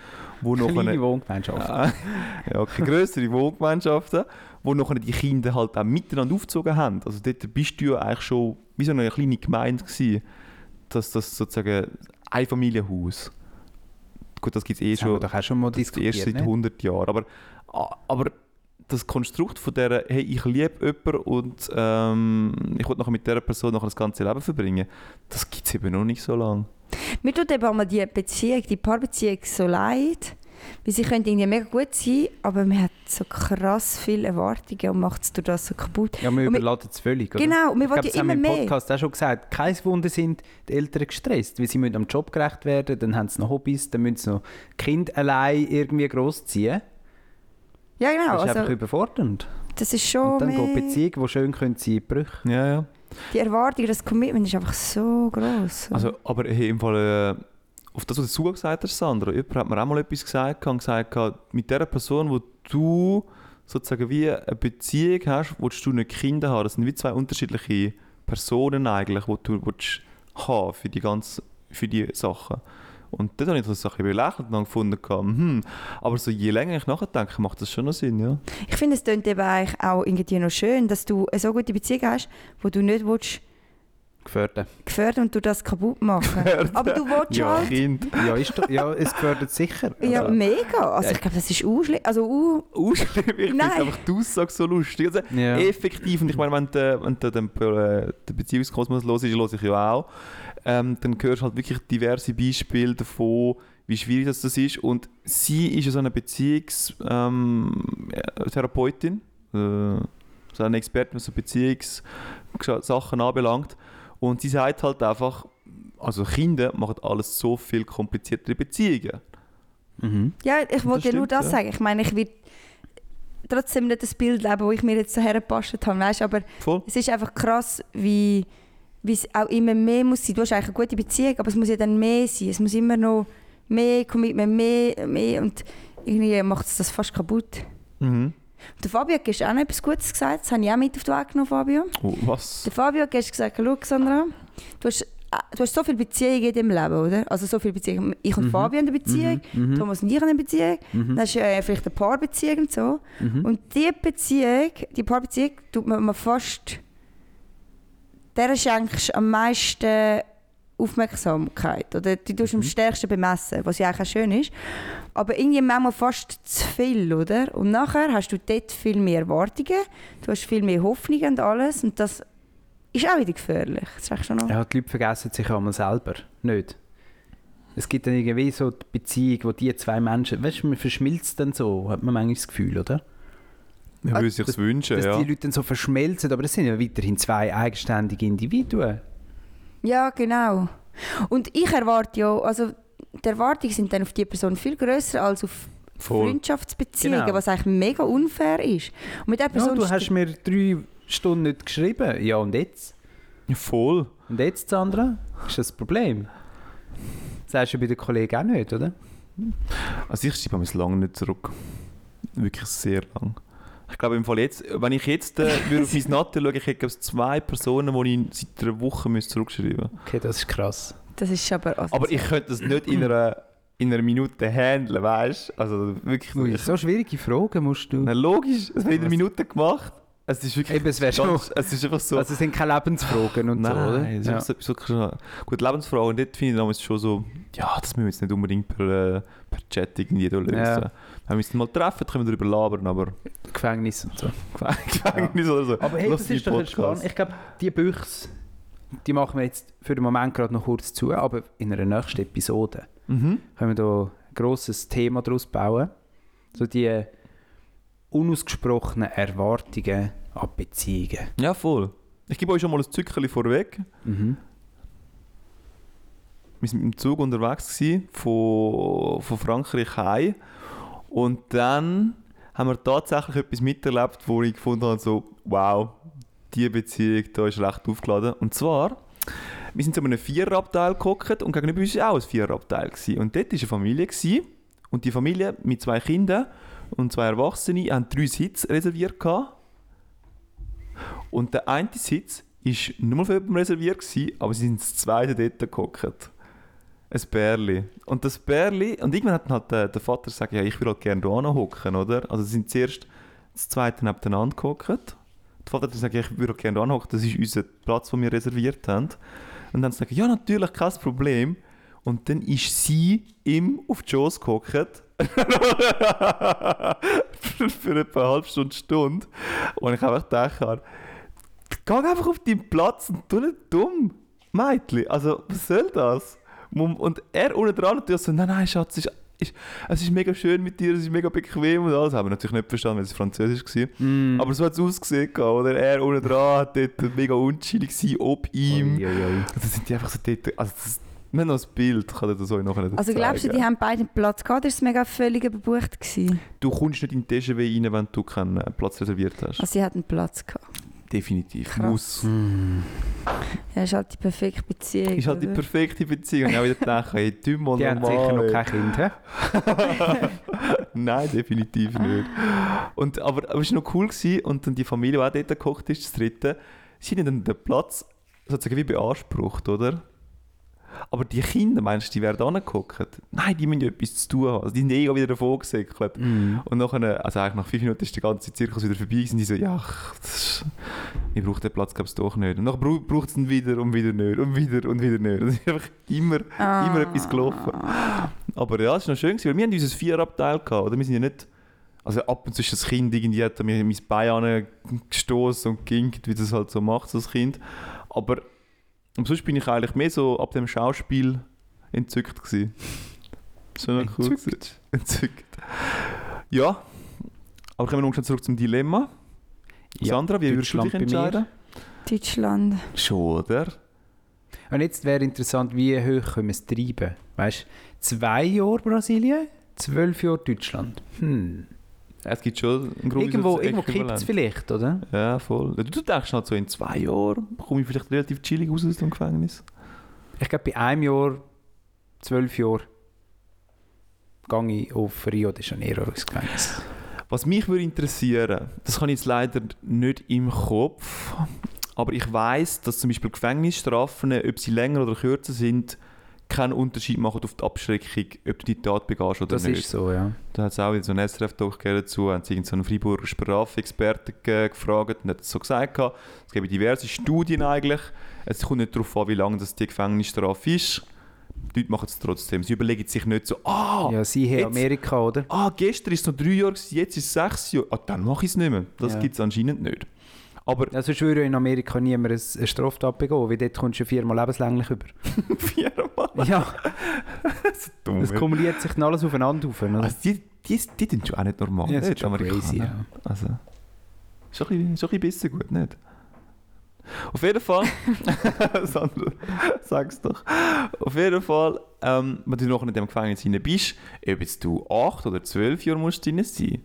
Speaker 5: wo noch
Speaker 3: Kleine Wohngemeinschaft. *laughs*
Speaker 5: ja, ja, okay, größere Wohngemeinschaften, wo nachher die Kinder halt auch miteinander aufgezogen haben. Also dort bist du ja eigentlich schon wie so eine kleine Gemeinde gewesen, dass das sozusagen ein Familienhaus. Gut, das gibt es eh
Speaker 3: Das haben wir
Speaker 5: schon
Speaker 3: doch auch schon mal
Speaker 5: das gibt's erst
Speaker 3: diskutiert.
Speaker 5: seit
Speaker 3: ne?
Speaker 5: 100 Jahren. Aber, aber das Konstrukt von der, hey, ich liebe jemanden und ähm, ich will nachher mit dieser Person noch das ganze Leben verbringen, das gibt es eben noch nicht so lange.
Speaker 4: Mir tut eben einmal die Beziehung, die Paarbeziehung so leid. Weil sie könnte irgendwie mega gut sein, aber man hat so krass viele Erwartungen und macht es durch das so kaputt.
Speaker 3: Ja, wir- überladen es völlig, oder?
Speaker 4: Genau, und wir wollen ja
Speaker 3: haben
Speaker 4: immer
Speaker 3: wir im
Speaker 4: mehr.
Speaker 3: Podcast auch schon gesagt. Kein Wunder sind die Eltern gestresst, weil sie müssen am Job gerecht werden, dann haben sie noch Hobbys, dann müssen sie noch Kind allein irgendwie großziehen.
Speaker 4: Ja, genau.
Speaker 3: Das ist einfach
Speaker 4: Also,
Speaker 3: überfordernd.
Speaker 4: das ist schon
Speaker 3: Und dann
Speaker 4: mehr,
Speaker 3: geht Beziehung, die schön können sein, Brüche.
Speaker 5: Ja, ja.
Speaker 4: die Erwartung, das Commitment ist einfach so groß.
Speaker 5: Also, aber hey, im Fall, äh, auf das, was du gesagt hast, Sandra, jemand hat mir auch mal etwas gesagt und gesagt, mit der Person, wo du sozusagen wie eine Beziehung hast, willst du nicht Kinder haben. Das sind wie zwei unterschiedliche Personen eigentlich, die du willst haben für die ganze, für die Sachen. Und dort habe ich das so bisschen belächelt und gefunden, hm, aber so je länger ich nachdenke, macht das schon noch Sinn, ja.
Speaker 4: ich finde, es klingt eben eigentlich auch irgendwie noch schön, dass du eine so gute Beziehung hast, wo du nicht willst,
Speaker 3: Gefördert.
Speaker 4: gefährden und du das kaputt machen. Aber du willst
Speaker 3: Ja.
Speaker 4: halt...
Speaker 5: Kind.
Speaker 3: Ja, ist doch, ja, es gefördert sicher.
Speaker 4: Ja,
Speaker 3: Also,
Speaker 4: mega. Also
Speaker 3: Ja.
Speaker 4: ich glaube, das ist auch Also uh,
Speaker 5: Ausschlimm, *laughs* ich finde einfach die Aussage so lustig. Also,
Speaker 3: ja.
Speaker 5: Effektiv, und ich meine, wenn der, wenn den, äh, der Beziehungskosmos los ist, los ich ja auch, ähm, dann hörst du halt wirklich diverse Beispiele davon, wie schwierig das, das ist. Und sie ist ja so eine Beziehungstherapeutin, ähm, äh, äh, so eine Expertin, was so Beziehungssachen anbelangt. Und sie sagt halt einfach, also Kinder machen alles so viel kompliziertere Beziehungen.
Speaker 3: Mhm.
Speaker 4: ja, ich wollte nur das
Speaker 5: ja.
Speaker 4: sagen. Ich meine, ich will trotzdem nicht das Bild leben, wo ich mir jetzt so hergepasst habe, weißt? aber
Speaker 5: Voll.
Speaker 4: es ist einfach krass, wie, wie es auch immer mehr muss sein. Du hast eigentlich eine gute Beziehung, aber es muss ja dann mehr sein. Es muss immer noch mehr Commitment, mehr, mehr und irgendwie macht es das fast kaputt.
Speaker 5: Mhm.
Speaker 4: Der Fabio hat gestern auch noch etwas Gutes gesagt, das habe ich auch mit auf den Weg genommen, Fabio.
Speaker 5: Oh, was?
Speaker 4: Der Fabio hat gestern gesagt, schau Sandra, du hast, äh, du hast so viele Beziehungen in deinem Leben, oder? Also so viele Beziehungen. Ich und
Speaker 3: Mhm.
Speaker 4: Fabio haben eine Beziehung,
Speaker 3: Mhm.
Speaker 4: Thomas und ich haben eine Beziehung,
Speaker 3: Mhm.
Speaker 4: dann hast du äh, vielleicht eine Paarbeziehung und so.
Speaker 3: Mhm.
Speaker 4: Und diese Beziehung, die Paarbeziehung, tut man, man fast... Der schenkst am meisten Aufmerksamkeit. Oder die tust du am stärksten bemessen, was ja eigentlich auch schön ist. Aber irgendwie manchmal fast zu viel, oder? Und nachher hast du dort viel mehr Erwartungen, du hast viel mehr Hoffnungen und alles. Und das ist auch wieder gefährlich. Das schon noch...
Speaker 3: Ja, die Leute vergessen sich einmal selber. Nicht. Es gibt dann irgendwie so die Beziehung, wo die zwei Menschen, weißt du, man verschmilzt dann so, hat man manchmal das Gefühl, oder?
Speaker 5: Ich würde sich
Speaker 3: dass-
Speaker 5: wünschen,
Speaker 3: Dass
Speaker 5: ja.
Speaker 3: die Leute dann so verschmelzen, aber das sind ja weiterhin zwei eigenständige Individuen.
Speaker 4: Ja, genau. Und ich erwarte ja, also die Erwartungen sind dann auf die Person viel größer als auf
Speaker 5: Voll.
Speaker 4: Freundschaftsbeziehungen,
Speaker 3: Genau.
Speaker 4: was eigentlich mega unfair ist. Und mit der
Speaker 3: Ja,
Speaker 4: Person
Speaker 3: du
Speaker 4: ist-
Speaker 3: hast mir drei Stunden nicht geschrieben. Ja, und jetzt?
Speaker 5: Ja, voll.
Speaker 3: Und jetzt, Sandra, ist das das Problem? Das sagst du bei den Kollegen auch nicht, oder?
Speaker 5: Also ich schreibe mir lange nicht zurück. Wirklich sehr lang. Ich glaube im Fall jetzt, wenn ich jetzt äh, *laughs* würde auf mein Natter schaue, ich hätte zwei Personen, die ich seit einer Woche müsste zurückschreiben
Speaker 3: Okay, das ist krass.
Speaker 4: Das ist aber... Also
Speaker 5: Aber ich könnte das nicht in einer, in einer Minute handeln, weißt du? Also wirklich
Speaker 3: Ui, so schwierige Fragen musst du...
Speaker 5: Na, logisch, es wird in einer Minute gemacht. Es ist wirklich
Speaker 3: Eben, es wäre schon...
Speaker 5: ganz, *laughs* es ist einfach so...
Speaker 3: Also es sind keine Lebensfragen und so, oder?
Speaker 5: Nein, es ist
Speaker 3: Ja.
Speaker 5: einfach so schon... Gut, Lebensfragen, dort finde ich damals schon so, ja, das müssen wir jetzt nicht unbedingt per, äh, per Chat irgendwie lösen.
Speaker 3: Ja.
Speaker 5: Wenn wir uns mal treffen, können wir darüber labern, aber
Speaker 3: Gefängnis und so. *laughs*
Speaker 5: Gefängnis oder so.
Speaker 3: Aber hey,
Speaker 5: Lass
Speaker 3: das ist doch spannend. Ich glaube, die Büchse, die machen wir jetzt für den Moment gerade noch kurz zu, aber in einer nächsten Episode
Speaker 5: Mhm.
Speaker 3: können wir da ein grosses Thema daraus bauen. So die unausgesprochenen Erwartungen an Beziehungen.
Speaker 5: Ja, voll. Ich gebe euch schon mal ein Zückerchen vorweg.
Speaker 3: Mhm.
Speaker 5: Wir waren im Zug unterwegs gewesen, von, von Frankreich heim. Und dann haben wir tatsächlich etwas miterlebt, wo ich gefunden habe, so, wow, diese Beziehung da ist recht aufgeladen. Und zwar, wir sind zu einem Viererabteil geguckt und gegenüber uns war auch ein Viererabteil. Gewesen. Und dort war eine Familie. Gewesen, und die Familie mit zwei Kindern und zwei Erwachsenen haben drei Sitze reserviert. Gehabt. Und der eine Sitz war nur für jemanden reserviert, gewesen, aber sie sind das zweite dort geguckt. Ein Bärli. Und das Bärli, und irgendwann hat halt der, der Vater gesagt, ja, ich will halt gerne hier hocken, oder? Also sie sind zuerst das zweite nebeneinander gehockt. Der Vater hat gesagt, ja, ich würde halt gerne hier hocken, das ist unser Platz, den wir reserviert haben. Und dann haben sie gesagt, ja, natürlich, kein Problem. Und dann ist sie ihm auf die Schoß gehockt. *laughs* für, etwa eine halbe Stunde, Stunde. Und ich habe gedacht, geh einfach auf deinen Platz und tu nicht dumm, Mädchen. Also, was soll das? Und er unten dran natürlich so, nein, nein, Schatz, es ist, ist, es ist mega schön mit dir, es ist mega bequem und alles. Haben wir natürlich nicht verstanden, weil es Französisch war.
Speaker 3: Mm.
Speaker 5: Aber so hat es ausgesehen, oder? Er unten dran hat dort mega unchillig gewesen, ob ihm.
Speaker 3: Ui, ui.
Speaker 5: Und dann sind die einfach so dort, also das, wir haben noch ein Bild, kann ich das euch nachher
Speaker 4: Also glaubst du, die haben beide einen Platz gehabt oder ist es mega völlig überbucht gewesen?
Speaker 5: Du kommst nicht in die TGW rein, wenn du keinen äh, Platz reserviert hast.
Speaker 4: Also sie hatten einen Platz gehabt.
Speaker 5: Definitiv.
Speaker 4: Krass.
Speaker 5: Muss.
Speaker 3: Mm.
Speaker 4: Ja, ist halt die perfekte Beziehung.
Speaker 5: Ist halt die perfekte Beziehung. Und ich habe wieder gedacht, hey, dumm und
Speaker 3: Die haben sicher noch kein Kind, hä? *laughs*
Speaker 5: Nein, definitiv nicht. Und, aber, aber es war noch cool gewesen, und dann die Familie, die auch dort gekocht ist, das dritte, sie haben dann den Platz sozusagen wie beansprucht, oder? Aber die Kinder, meinst du, die werden angeguckt? Nein, die müssen ja etwas zu tun haben. Also die sind eh wieder davon gesäckelt.
Speaker 3: Mm.
Speaker 5: Und nachher, also eigentlich nach fünf Minuten ist der ganze Zirkus wieder vorbei gewesen. Die so, ja, ist, ich brauche den Platz, glaube ich, doch nicht. Und nachher brau- braucht es ihn wieder und wieder nicht und wieder und wieder nicht. Und es ist einfach immer,
Speaker 4: Ah.
Speaker 5: immer etwas gelaufen. Aber ja, es war noch schön, gewesen, weil wir haben unser Vierabteil gehabt, oder? Wir sind ja nicht... Also ab und zu ist das Kind irgendwie, hat mir mein Bein gestoßen und ginkt, wie das halt so macht, so das Kind. Aber und sonst bin ich eigentlich mehr so ab dem Schauspiel entzückt gewesen. Schon noch cool.
Speaker 3: Entzückt.
Speaker 5: Entzückt. Ja. Aber kommen wir noch zurück zum Dilemma.
Speaker 3: Ja,
Speaker 5: Sandra, wie würdest du dich
Speaker 3: Deutschland bei mir.
Speaker 5: entscheiden?
Speaker 4: Deutschland.
Speaker 5: Schon, oder?
Speaker 3: Und jetzt wäre interessant, wie hoch können wir es treiben? Weißt du, zwei Jahre Brasilien, zwölf Jahre Deutschland. Hm.
Speaker 5: Es gibt schon ein grobes
Speaker 3: Irgendwo, irgendwo kippt es vielleicht, oder?
Speaker 5: Ja, voll. Du du denkst halt so, in zwei Jahren komme ich vielleicht relativ chillig raus aus dem Gefängnis.
Speaker 3: Ich glaube, bei einem Jahr, zwölf Jahren, gehe ich auf Rio de Janeiro ins Gefängnis.
Speaker 5: Was mich würde interessieren, das kann ich jetzt leider nicht im Kopf, aber ich weiß, dass zum Beispiel Gefängnisstrafen, ob sie länger oder kürzer sind, keinen Unterschied machen auf die Abschreckung, ob du die Tat begehst oder
Speaker 3: Das
Speaker 5: nicht.
Speaker 3: ist so, ja.
Speaker 5: Da hat es auch wieder so einen SRF-Talk dazu, haben sie so einen Freiburger Strafexperten ge- gefragt und hat so gesagt, es gibt diverse Studien eigentlich, es kommt nicht darauf an, wie lange das die Gefängnisstrafe ist. Die Leute machen es trotzdem. Sie überlegen sich nicht so, ah,
Speaker 3: Ja, sie haben Amerika, oder?
Speaker 5: ah, gestern ist es noch drei Jahre, jetzt ist es sechs Jahre, ah, dann mache ich es nicht mehr. Das
Speaker 3: Ja.
Speaker 5: gibt es anscheinend nicht. Aber
Speaker 3: Ja, sonst würde in Amerika niemand eine Straftat begehen, weil dort kommst du viermal lebenslänglich über. *laughs*
Speaker 5: viermal
Speaker 3: Ja,
Speaker 5: dumm.
Speaker 3: es kumuliert sich dann alles aufeinander auf. Oder?
Speaker 5: Also die, die, die sind schon auch nicht normal,
Speaker 3: Ja, das
Speaker 5: nicht?
Speaker 3: ist schon
Speaker 5: Amerikaner.
Speaker 3: crazy, ja.
Speaker 5: Also, schon ein bisschen, schon ein bisschen gut, nicht? Auf jeden Fall, *laughs* Sandra, sag's doch. Auf jeden Fall, ähm, wenn du noch in dem Gefängnis hinein bist, ob jetzt du 8 oder 12 Jahre musst drin sein.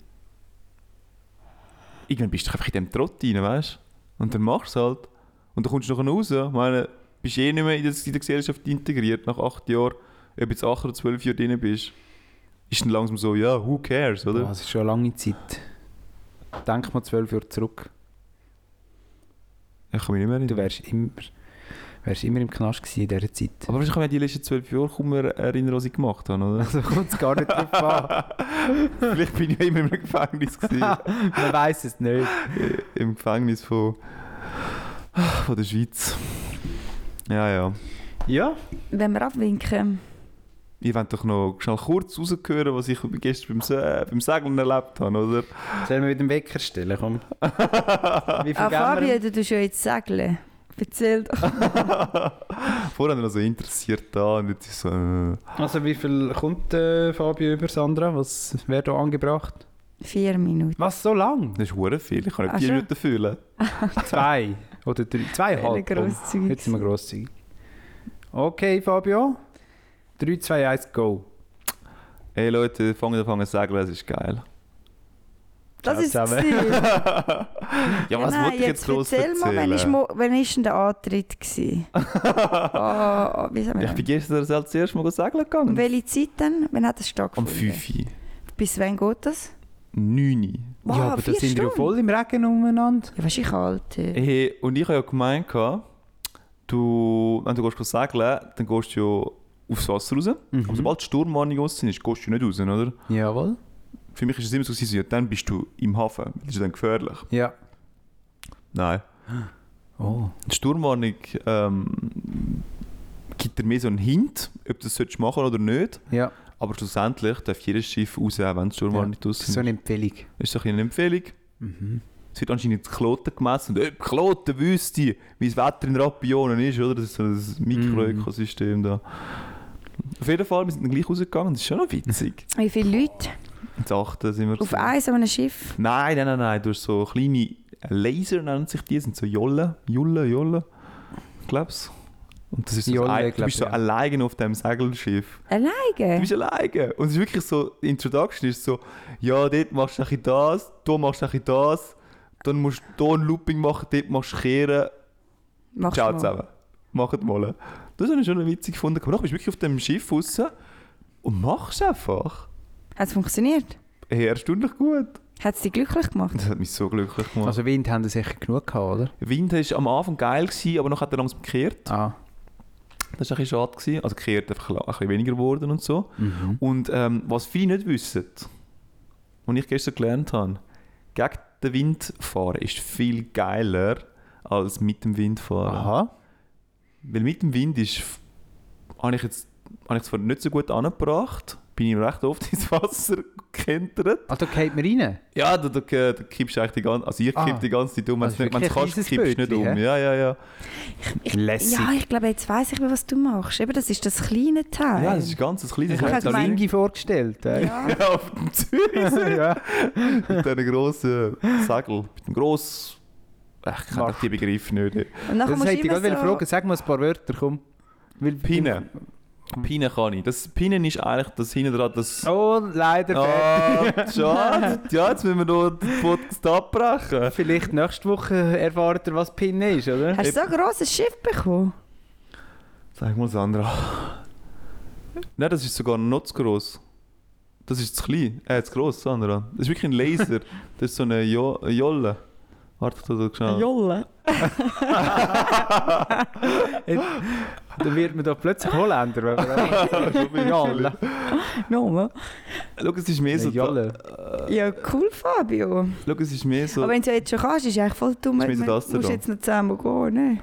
Speaker 5: Irgendwann bist du einfach in dem Trott rein, weißt du? Und dann machst du es halt. Und dann kommst du nachher raus. Ich meine, bist eh nicht mehr in der, Gesellschaft integriert nach acht Jahren, ob jetzt acht oder zwölf Jahre drin bist, ist dann langsam so, ja, who cares, oder?
Speaker 3: Das ist schon eine lange Zeit. Denk mal zwölf Jahre zurück.
Speaker 5: Ich kann mich nicht mehr
Speaker 3: Du
Speaker 5: erinnern.
Speaker 3: wärst immer, wärst immer im Knast gewesen in dieser Zeit.
Speaker 5: Aber wahrscheinlich ich die letzten zwölf Jahre kaum erinnern, was ich gemacht habe, oder? *laughs*
Speaker 3: Also kommt es gar nicht drauf an. *laughs*
Speaker 5: Vielleicht bin ich ja immer im Gefängnis gewesen. *laughs*
Speaker 3: Man weiß es nicht.
Speaker 5: Im Gefängnis von, von der Schweiz. Ja, ja.
Speaker 3: Ja,
Speaker 4: Wenn wir abwinken.
Speaker 5: Ich wollte doch noch schnell kurz rausgehören, was ich gestern beim, Se beim Segeln erlebt habe, oder?
Speaker 3: sollen wir wieder den Wecker stellen? Komm. Wie viel
Speaker 4: Ah,
Speaker 3: ihm?
Speaker 4: du tust ja jetzt segeln. Erzähl doch. *laughs*
Speaker 5: Vorher noch so interessiert da und jetzt ist so. Äh,
Speaker 3: Also wie viel kommt äh, Fabio über Sandra? Was wäre da angebracht?
Speaker 4: Vier Minuten.
Speaker 3: Was, so lang?
Speaker 5: das ist hure viel. Ich kann nicht
Speaker 4: Ach
Speaker 5: vier
Speaker 4: schon?
Speaker 5: Minuten fühlen. *laughs*
Speaker 3: Zwei oder drei? Zweieinhalb.
Speaker 4: Grosszügig.
Speaker 3: Jetzt sind wir grosszügig. Okay, Fabio. 3, 2, 1, go.
Speaker 5: Hey Leute, fangen an fangen zu segeln, es ist geil.
Speaker 4: Das ist. *laughs*
Speaker 5: Ja, was
Speaker 4: nein,
Speaker 5: wollte ich jetzt los
Speaker 4: erzähl mal, wann ist, ist denn der Antritt gewesen? oh, *laughs* oh, wie sagen wir
Speaker 5: Ich bin
Speaker 4: das?
Speaker 5: gestern das erste Mal segeln
Speaker 4: Um
Speaker 5: gegangen.
Speaker 4: welche Zeit denn? Wann hat das
Speaker 5: Am
Speaker 4: stattgefunden?
Speaker 5: 5 Uhr.
Speaker 4: Bis wann geht das?
Speaker 5: 9 Uhr.
Speaker 4: Wow,
Speaker 3: ja, aber da sind wir ja voll im Regen umeinander.
Speaker 4: Ja, was ist kalt?
Speaker 5: Hey, und ich habe ja gemeint, du, wenn du gehst segeln, dann gehst du ja aufs Wasser raus.
Speaker 3: Mhm.
Speaker 5: Aber sobald die Sturmwarnung raus ist, gehst du nicht raus, oder?
Speaker 3: Jawohl.
Speaker 5: Für mich ist es immer so, gewesen, ja, dann bist du im Hafen. Das ist dann gefährlich.
Speaker 3: Ja.
Speaker 5: Nein.
Speaker 3: Oh.
Speaker 5: Die Sturmwarnung ähm, gibt dir mehr so einen Hint, ob du das solltest machen oder nicht.
Speaker 3: Ja,
Speaker 5: Aber schlussendlich darf jedes Schiff raus, auch wenn die Sturmwarnung
Speaker 3: das
Speaker 5: draussen
Speaker 3: ist so eine Empfehlung.
Speaker 5: Das ist so eine Empfehlung.
Speaker 3: Mhm.
Speaker 5: Es wird anscheinend in Kloten gemessen. Und ob Kloten wüsste, wie das Wetter in Rapionen ist, oder? Das ist so ein Mikroökosystem da. Auf jeden Fall, wir sind dann gleich rausgegangen. Das ist schon noch witzig.
Speaker 4: Wie viele Leute?
Speaker 5: Ins sind wir.
Speaker 4: Auf so einem Schiff?
Speaker 5: Nein, nein, nein, nein. Du hast so kleine Laser, nennen sich die. Das sind so Jolle, Jolle, Jolle. Ich glaub's. Und das ist so,
Speaker 3: Jolle,
Speaker 5: ein- du bist so
Speaker 3: ja.
Speaker 5: alleine auf dem Segelschiff. Du
Speaker 4: Alleine?
Speaker 5: bist alleine. Und es ist wirklich so, die Introduction ist so, ja, dort machst du ein bisschen das, da machst du ein das, dann musst du hier ein Looping machen, dort machst du kehren.
Speaker 4: Machst
Speaker 5: Ciao
Speaker 4: du mal.
Speaker 5: zusammen. Macht mal. Das habe ich schon witzig gefunden. Aber dann bist du wirklich auf dem Schiff raus und machst einfach.
Speaker 4: Hat es funktioniert?
Speaker 5: Hey, erstaunlich gut.
Speaker 4: Hat es dich glücklich gemacht?
Speaker 5: Das hat mich so glücklich gemacht.
Speaker 3: Also Wind haben sie sicher genug gehabt, oder?
Speaker 5: Wind war am Anfang geil, gewesen, aber noch hat er langsam gekehrt.
Speaker 3: Ah.
Speaker 5: Das war ein bisschen schade. Gewesen. Also gekehrt einfach ein bisschen weniger geworden und so.
Speaker 3: Mhm.
Speaker 5: Und ähm, was viele nicht wissen, was ich gestern gelernt habe, gegen den Wind fahren ist viel geiler als mit dem Wind fahren.
Speaker 3: Aha.
Speaker 5: Weil mit dem Wind ist, habe ich jetzt habe ich zwar nicht so gut angebracht, bin ich recht oft *laughs* ins Wasser gekentert.
Speaker 3: Ah, da geht man rein?
Speaker 5: Ja, da, da, da kippst du eigentlich die ganze also ich
Speaker 3: Ah.
Speaker 5: die ganze Zeit um, wenn
Speaker 3: Also
Speaker 5: du nicht- wenn du
Speaker 3: wirklich
Speaker 5: kannst, kippst du nicht um. Ja, ja, ja.
Speaker 3: Lässig.
Speaker 4: Ja, ich glaube, jetzt weiss ich, was du machst. Eben, das ist das kleine Teil.
Speaker 5: Ja, das ist ganz ein kleines
Speaker 3: Ich habe
Speaker 4: hab
Speaker 3: mir vorgestellt. Äh.
Speaker 4: Ja. *laughs*
Speaker 5: Ja, auf dem Zürich *laughs*
Speaker 3: ja.
Speaker 5: mit diesen grossen Segel, mit dem grossen... Ach, ich kenne die Begriffe nicht.
Speaker 4: Und nachher
Speaker 3: Das
Speaker 4: musst du
Speaker 3: hätte ich
Speaker 4: immer
Speaker 3: gerade
Speaker 4: so...
Speaker 3: fragen. Sag mal ein paar Wörter, komm. Weil
Speaker 5: Pinne. Pinne kann ich. Das Pinne ist eigentlich das hinten dran, das...
Speaker 3: Oh, leider.
Speaker 5: Ah, *laughs* schade. Ja, jetzt müssen wir noch den Podcast abbrechen.
Speaker 3: Vielleicht nächste Woche erfahrt ihr, was Pinne ist, oder?
Speaker 4: Hast du so ein grosses Schiff bekommen?
Speaker 5: Sag mal, Sandra. Nein, das ist sogar noch zu gross. Das ist zu klein. Äh, zu gross, Sandra. Das ist wirklich ein Laser. *laughs* Das ist so eine jo Jolle. Warte, ich da schnell.
Speaker 4: Jolle. *laughs*
Speaker 3: Dann wird man doch plötzlich Holländer. Wenn man *laughs* Jolle.
Speaker 4: Jolle.
Speaker 5: Schau, es ist mehr so...
Speaker 3: Jolle.
Speaker 4: Ja, cool, Fabio.
Speaker 5: Schau, es ist mehr so...
Speaker 4: Aber wenn du jetzt schon kannst, ist eigentlich voll dumm. Du musst
Speaker 5: da.
Speaker 4: jetzt noch zehnmal gehen, ne?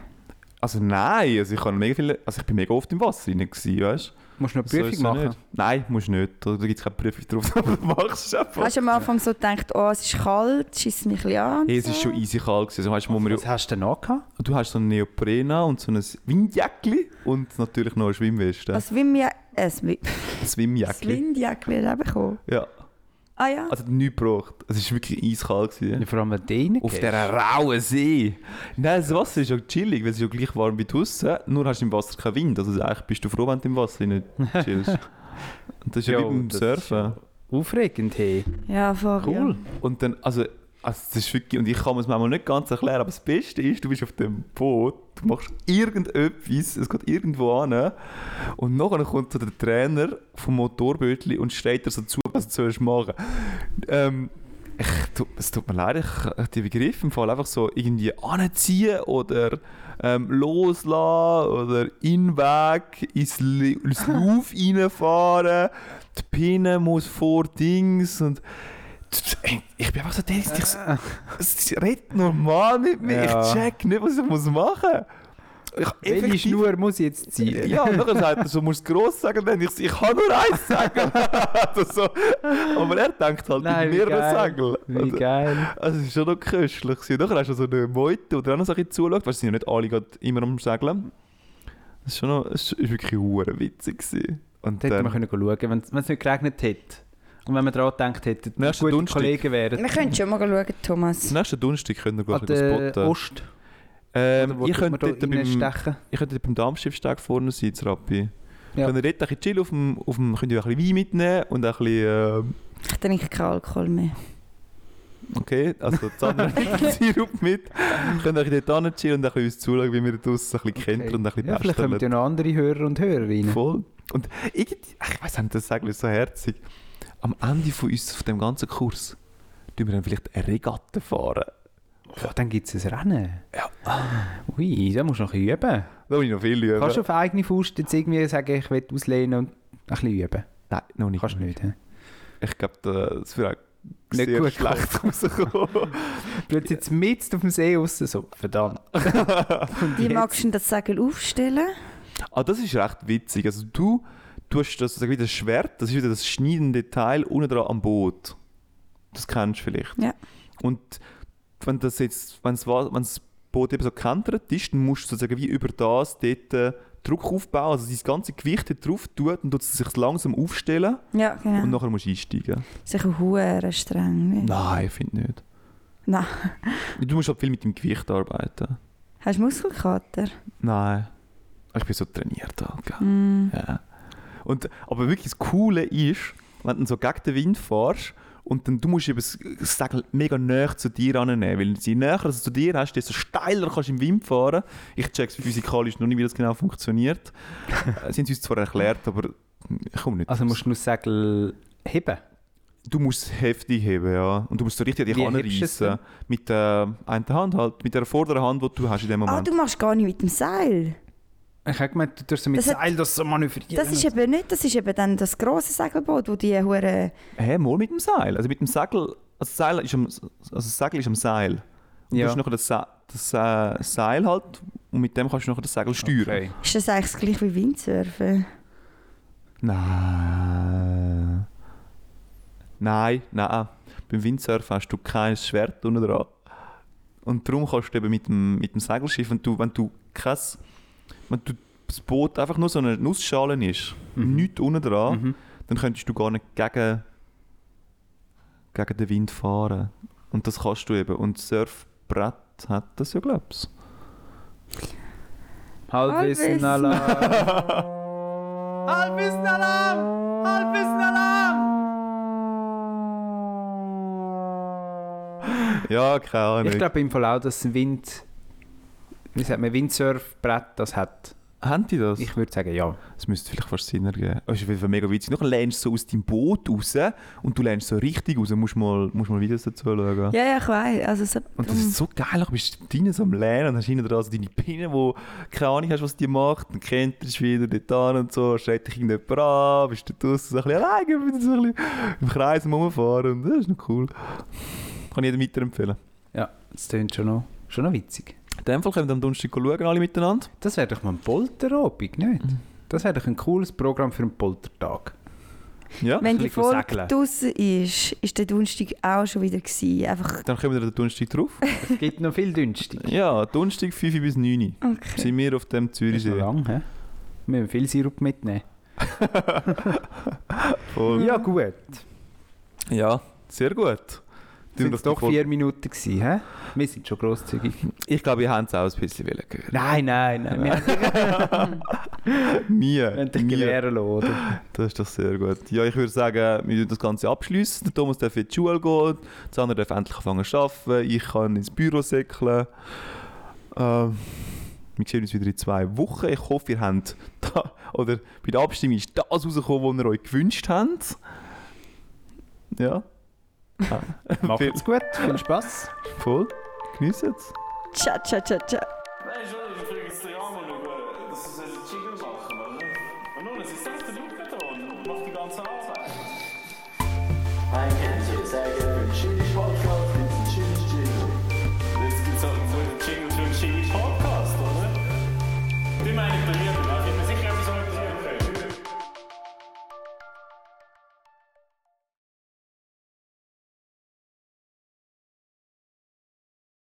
Speaker 5: Also nein, also ich, kann mega viele, also ich bin mega oft im Wasser rein, gewesen, weißt
Speaker 3: Musst du noch
Speaker 5: So
Speaker 3: Prüfung machen?
Speaker 5: Nicht. Nein, musst nicht. Da, da gibt es keine Prüfung drauf, *laughs* aber du machst es einfach.
Speaker 4: Hast du am Anfang so gedacht, oh, es ist kalt, schießt mich ein bisschen an?
Speaker 5: Hey, es ist schon easy kalt gewesen. Also, weißt, wo wir,
Speaker 3: Was hast du denn noch gehabt?
Speaker 5: du hast so einen Neopren an und so ein Windjäckli und natürlich noch eine Schwimmweste.
Speaker 4: Ein Swimjäckli. Ein Swi-
Speaker 5: Ein Schwimmjäckli.
Speaker 4: Windjäckli hast du bekommen.
Speaker 5: Ja,
Speaker 4: Ah ja?
Speaker 5: also nichts gebraucht. Es war wirklich eiskalt. Gewesen.
Speaker 3: Ja, vor allem, wenn du reingehst.
Speaker 5: Auf dieser rauen See. Nein, das Wasser ist ja chillig, weil es ist ja gleich warm wie draußen. Nur hast du im Wasser keinen Wind. Also eigentlich bist du froh, wenn du im Wasser nicht chillst. *laughs* Und das ist ja,
Speaker 3: Ja,
Speaker 5: wie beim Surfen.
Speaker 3: Aufregend, hey.
Speaker 4: Ja, Fabio.
Speaker 3: Cool.
Speaker 5: Und dann, also Also das ist wirklich, und ich kann mir es manchmal nicht ganz erklären, aber das Beste ist, du bist auf dem Boot, du machst irgendetwas, es geht irgendwo an und nachher kommt so der Trainer vom Motorbötli und steht dir so zu, was du sollst machen. Ähm, ich, es tut mir leid, ich, die Begriffe im Fall einfach so irgendwie anziehen oder ähm, loslassen oder in den Weg ins, ins Lauf *laughs* reinfahren, die Pinne muss vor Dings und ich bin einfach so der, ich, es redet normal mit mir,
Speaker 3: Ja.
Speaker 5: ich check nicht, was ich muss machen muss.
Speaker 3: Welche Schnur muss ich jetzt ziehen?
Speaker 5: ja, und dann sagt er so, musst du gross sagen, dann ich, ich kann nur eins sagen. *laughs* also so. Aber er denkt halt
Speaker 3: Nein,
Speaker 5: in mehreren. Sagen.
Speaker 3: Wie
Speaker 5: Also,
Speaker 3: geil.
Speaker 5: also es ist schon noch köstlich. Nachher hast du so eine Meute, die dir auch noch so ein bisschen zuschaut, weil sie sind ja nicht alle immer am Segeln. Das ist schon noch, es ist wirklich hure witzig gewesen. Und
Speaker 3: Da hätte man können schauen wenn es nicht geregnet hätte. Und wenn man daran gedacht hätte, dass
Speaker 5: Nächsten
Speaker 3: gute. Kollegen wären.
Speaker 4: Wir können schon mal schauen, Thomas.
Speaker 5: nächsten Donnerstag könnt ihr
Speaker 3: An
Speaker 5: gleich spotten.
Speaker 3: Ost.
Speaker 5: Ähm,
Speaker 3: Oder wo
Speaker 5: ihr
Speaker 3: tut man
Speaker 5: könnt
Speaker 3: da
Speaker 5: dort beim,
Speaker 3: reinstechen?
Speaker 5: ihr könnt dort beim Darmschiffsteg vorne sein, zu Rappi.
Speaker 3: Ja.
Speaker 5: Könnt ihr dort ein bisschen chillen, auf dem, auf dem, könnt ihr ein bisschen Wein mitnehmen und ein bisschen... ähm,
Speaker 4: Ich trinke keinen Alkohol mehr.
Speaker 5: Okay, also nimmt *laughs* Sirup mit. Könnt euch dort hin chillen und ein bisschen uns zuschauen, wie wir draussen ein bisschen kennt und ein bisschen
Speaker 3: ja, vielleicht kommen ja noch andere Hörer und Hörerinnen.
Speaker 5: Voll. Und irgendwie, ach, ich weiß nicht, das ist so herzig. Am Ende von uns, von dem ganzen Kurs, tun wir dann vielleicht eine Regatta fahren.
Speaker 3: Oh, dann gibt es ein Rennen.
Speaker 5: Ja.
Speaker 3: Ui, da musst du noch ein bisschen üben.
Speaker 5: Da muss ich noch viel üben.
Speaker 3: Kannst du auf eigene Faust jetzt irgendwie sagen, ich will auslehnen und ein bisschen üben?
Speaker 5: Nein, noch nicht.
Speaker 3: Kannst du nicht, hä?
Speaker 5: Ich glaube, das auch
Speaker 3: Nicht
Speaker 5: sehr
Speaker 3: gut
Speaker 5: schlecht rauskommen.
Speaker 3: Plötzlich *laughs* jetzt mitten auf dem See raus, so, verdammt. *laughs*
Speaker 4: Wie magst du denn das Segel aufstellen?
Speaker 5: ah, das ist recht witzig. Also du, du hast das, ich, das Schwert, das ist wieder das schneidende Teil unten dran am Boot. Das kennst du vielleicht.
Speaker 4: Ja.
Speaker 5: Und wenn das jetzt, wenn das, das Boot eben so gekentert ist, dann musst du sozusagen wie über das dort äh, Druck aufbauen, also das ganze Gewicht drauf tut und tut es sich langsam aufstellen
Speaker 4: Ja,
Speaker 5: und
Speaker 4: genau.
Speaker 5: nachher musst du einsteigen.
Speaker 4: Sicher hure streng. Nicht?
Speaker 5: Nein, ich finde nicht.
Speaker 4: Nein. *laughs*
Speaker 5: Du musst halt viel mit dem Gewicht arbeiten.
Speaker 4: Hast du Muskelkater?
Speaker 5: Nein. Ich bin so trainiert halt, gell?
Speaker 4: Mm.
Speaker 5: Ja. Und, aber wirklich das Coole ist, wenn du so gegen den Wind fährst und dann du musst eben das Segel mega näher zu dir annehmen, weil je näher du zu dir hast, desto steiler kannst du im Wind fahren. Ich check's physikalisch noch nicht, wie das genau funktioniert. *laughs* Äh, Sie uns zwar erklärt, aber ich komme nicht
Speaker 3: Also musst du nur das Segel heben.
Speaker 5: Du musst es heftig heben, ja. Und du musst so richtig an dich anreissen. Mit der einen Hand halt, mit der vorderen Hand, die du hast in dem
Speaker 4: Ah,
Speaker 5: Moment.
Speaker 4: du machst gar nicht mit dem Seil.
Speaker 3: Ich habe gemeint, du tust so mit
Speaker 4: Das
Speaker 3: Seil das so manövrieren.
Speaker 4: Das ist eben nicht, das ist eben dann das grosse Segelboot, wo die hure
Speaker 5: Hä, mal mit dem Seil. Also mit dem Segel, also das Seil ist am, also das Segel ist am Seil. Und
Speaker 3: Ja.
Speaker 5: du hast nachher das, Se das äh, Seil halt und mit dem kannst du nachher das Segel steuern.
Speaker 3: Okay.
Speaker 4: Ist das eigentlich das gleiche wie Windsurfen?
Speaker 5: Nein. Nein, nein. Beim Windsurfen hast du kein Schwert unten dran. Und darum kannst du eben mit dem, mit dem Segelschiff, wenn du, wenn du kein, wenn du das Boot einfach nur so eine Nussschale ist,
Speaker 3: Mhm.
Speaker 5: nichts unten dran,
Speaker 3: Mhm.
Speaker 5: dann könntest du gar nicht gegen, gegen den Wind fahren. Und das kannst du eben. Und Surfbrett hat das ja, glaubst
Speaker 3: Halbwissen
Speaker 4: Halbwissen.
Speaker 3: Alarm. *laughs* Halbwissen Alarm! Halbwissen Alarm!
Speaker 5: Ja, keine Ahnung.
Speaker 3: Ich glaube im Fall auch, dass Wind, wie sagt man, Windsurfbrett das hat.
Speaker 5: Haben die das?
Speaker 3: Ich würde sagen, ja.
Speaker 5: Das müsste vielleicht fast Sinn ergeben. Das ist auf jeden Fall mega witzig. Nachher lernst du so aus deinem Boot raus und du lernst so richtig raus. Musst mal, musst mal Videos dazu schauen.
Speaker 4: Ja, ja, ich weiß. Also so,
Speaker 5: Und das ist so geil, du bist drinnen so am Lernen und hast hinten dran so deine Pinne, wo keine Ahnung hast, was die macht. Dann kennt er dich wieder dort an und so, schreit dich irgendjemand an, bist du draussen so ein bisschen alleine, wieder so ein bisschen im Kreis rumfahren und das ist noch cool. Kann ich jedem weiterempfehlen.
Speaker 3: Ja, das klingt schon noch, schon noch witzig.
Speaker 5: In dem Fall können wir am Donnerstag schauen, alle miteinander.
Speaker 3: Das wäre doch mal ein Polterabend, nicht? Das wäre doch ein cooles Programm für einen Poltertag.
Speaker 5: Ja.
Speaker 4: wenn die Folge draußen ist, ist der Donnerstag auch schon wieder gewesen. Einfach,
Speaker 5: Dann kommen wir den Donnerstag drauf. *laughs*
Speaker 3: Es gibt noch viel dünstig.
Speaker 5: Ja, Donnerstag 5 bis 9 Uhr
Speaker 4: okay.
Speaker 5: sind wir auf dem
Speaker 3: Das ist
Speaker 5: Zürichsee.
Speaker 3: lang, hä? Wir müssen viel Sirup mitnehmen. *laughs* *laughs* Ja, gut.
Speaker 5: Ja, sehr gut.
Speaker 3: Sind
Speaker 5: das
Speaker 3: doch vier Minuten gewesen, hä? Wir sind schon grosszügig.
Speaker 5: Ich glaube, ihr habt es auch ein bisschen wollen hören.
Speaker 3: Nein, nein, nein. Wir haben
Speaker 5: Nie.
Speaker 3: dich *laughs*
Speaker 5: nie.
Speaker 3: gewähren lassen, oder?
Speaker 5: Das ist doch sehr gut. Ja, ich würde sagen, wir tun das Ganze abschließen. Der Thomas darf in die Schule gehen, Sandra darf endlich anfangen zu arbeiten, ich kann ins Büro säckeln. Ähm, wir sehen uns wieder in zwei Wochen. Ich hoffe, ihr habt da, oder bei der Abstimmung ist das rausgekommen, was ihr euch gewünscht habt. Ja. Ah,
Speaker 3: Macht's gut, viel Spaß.
Speaker 5: voll. Geniessen es.
Speaker 1: Tja, tja, tja,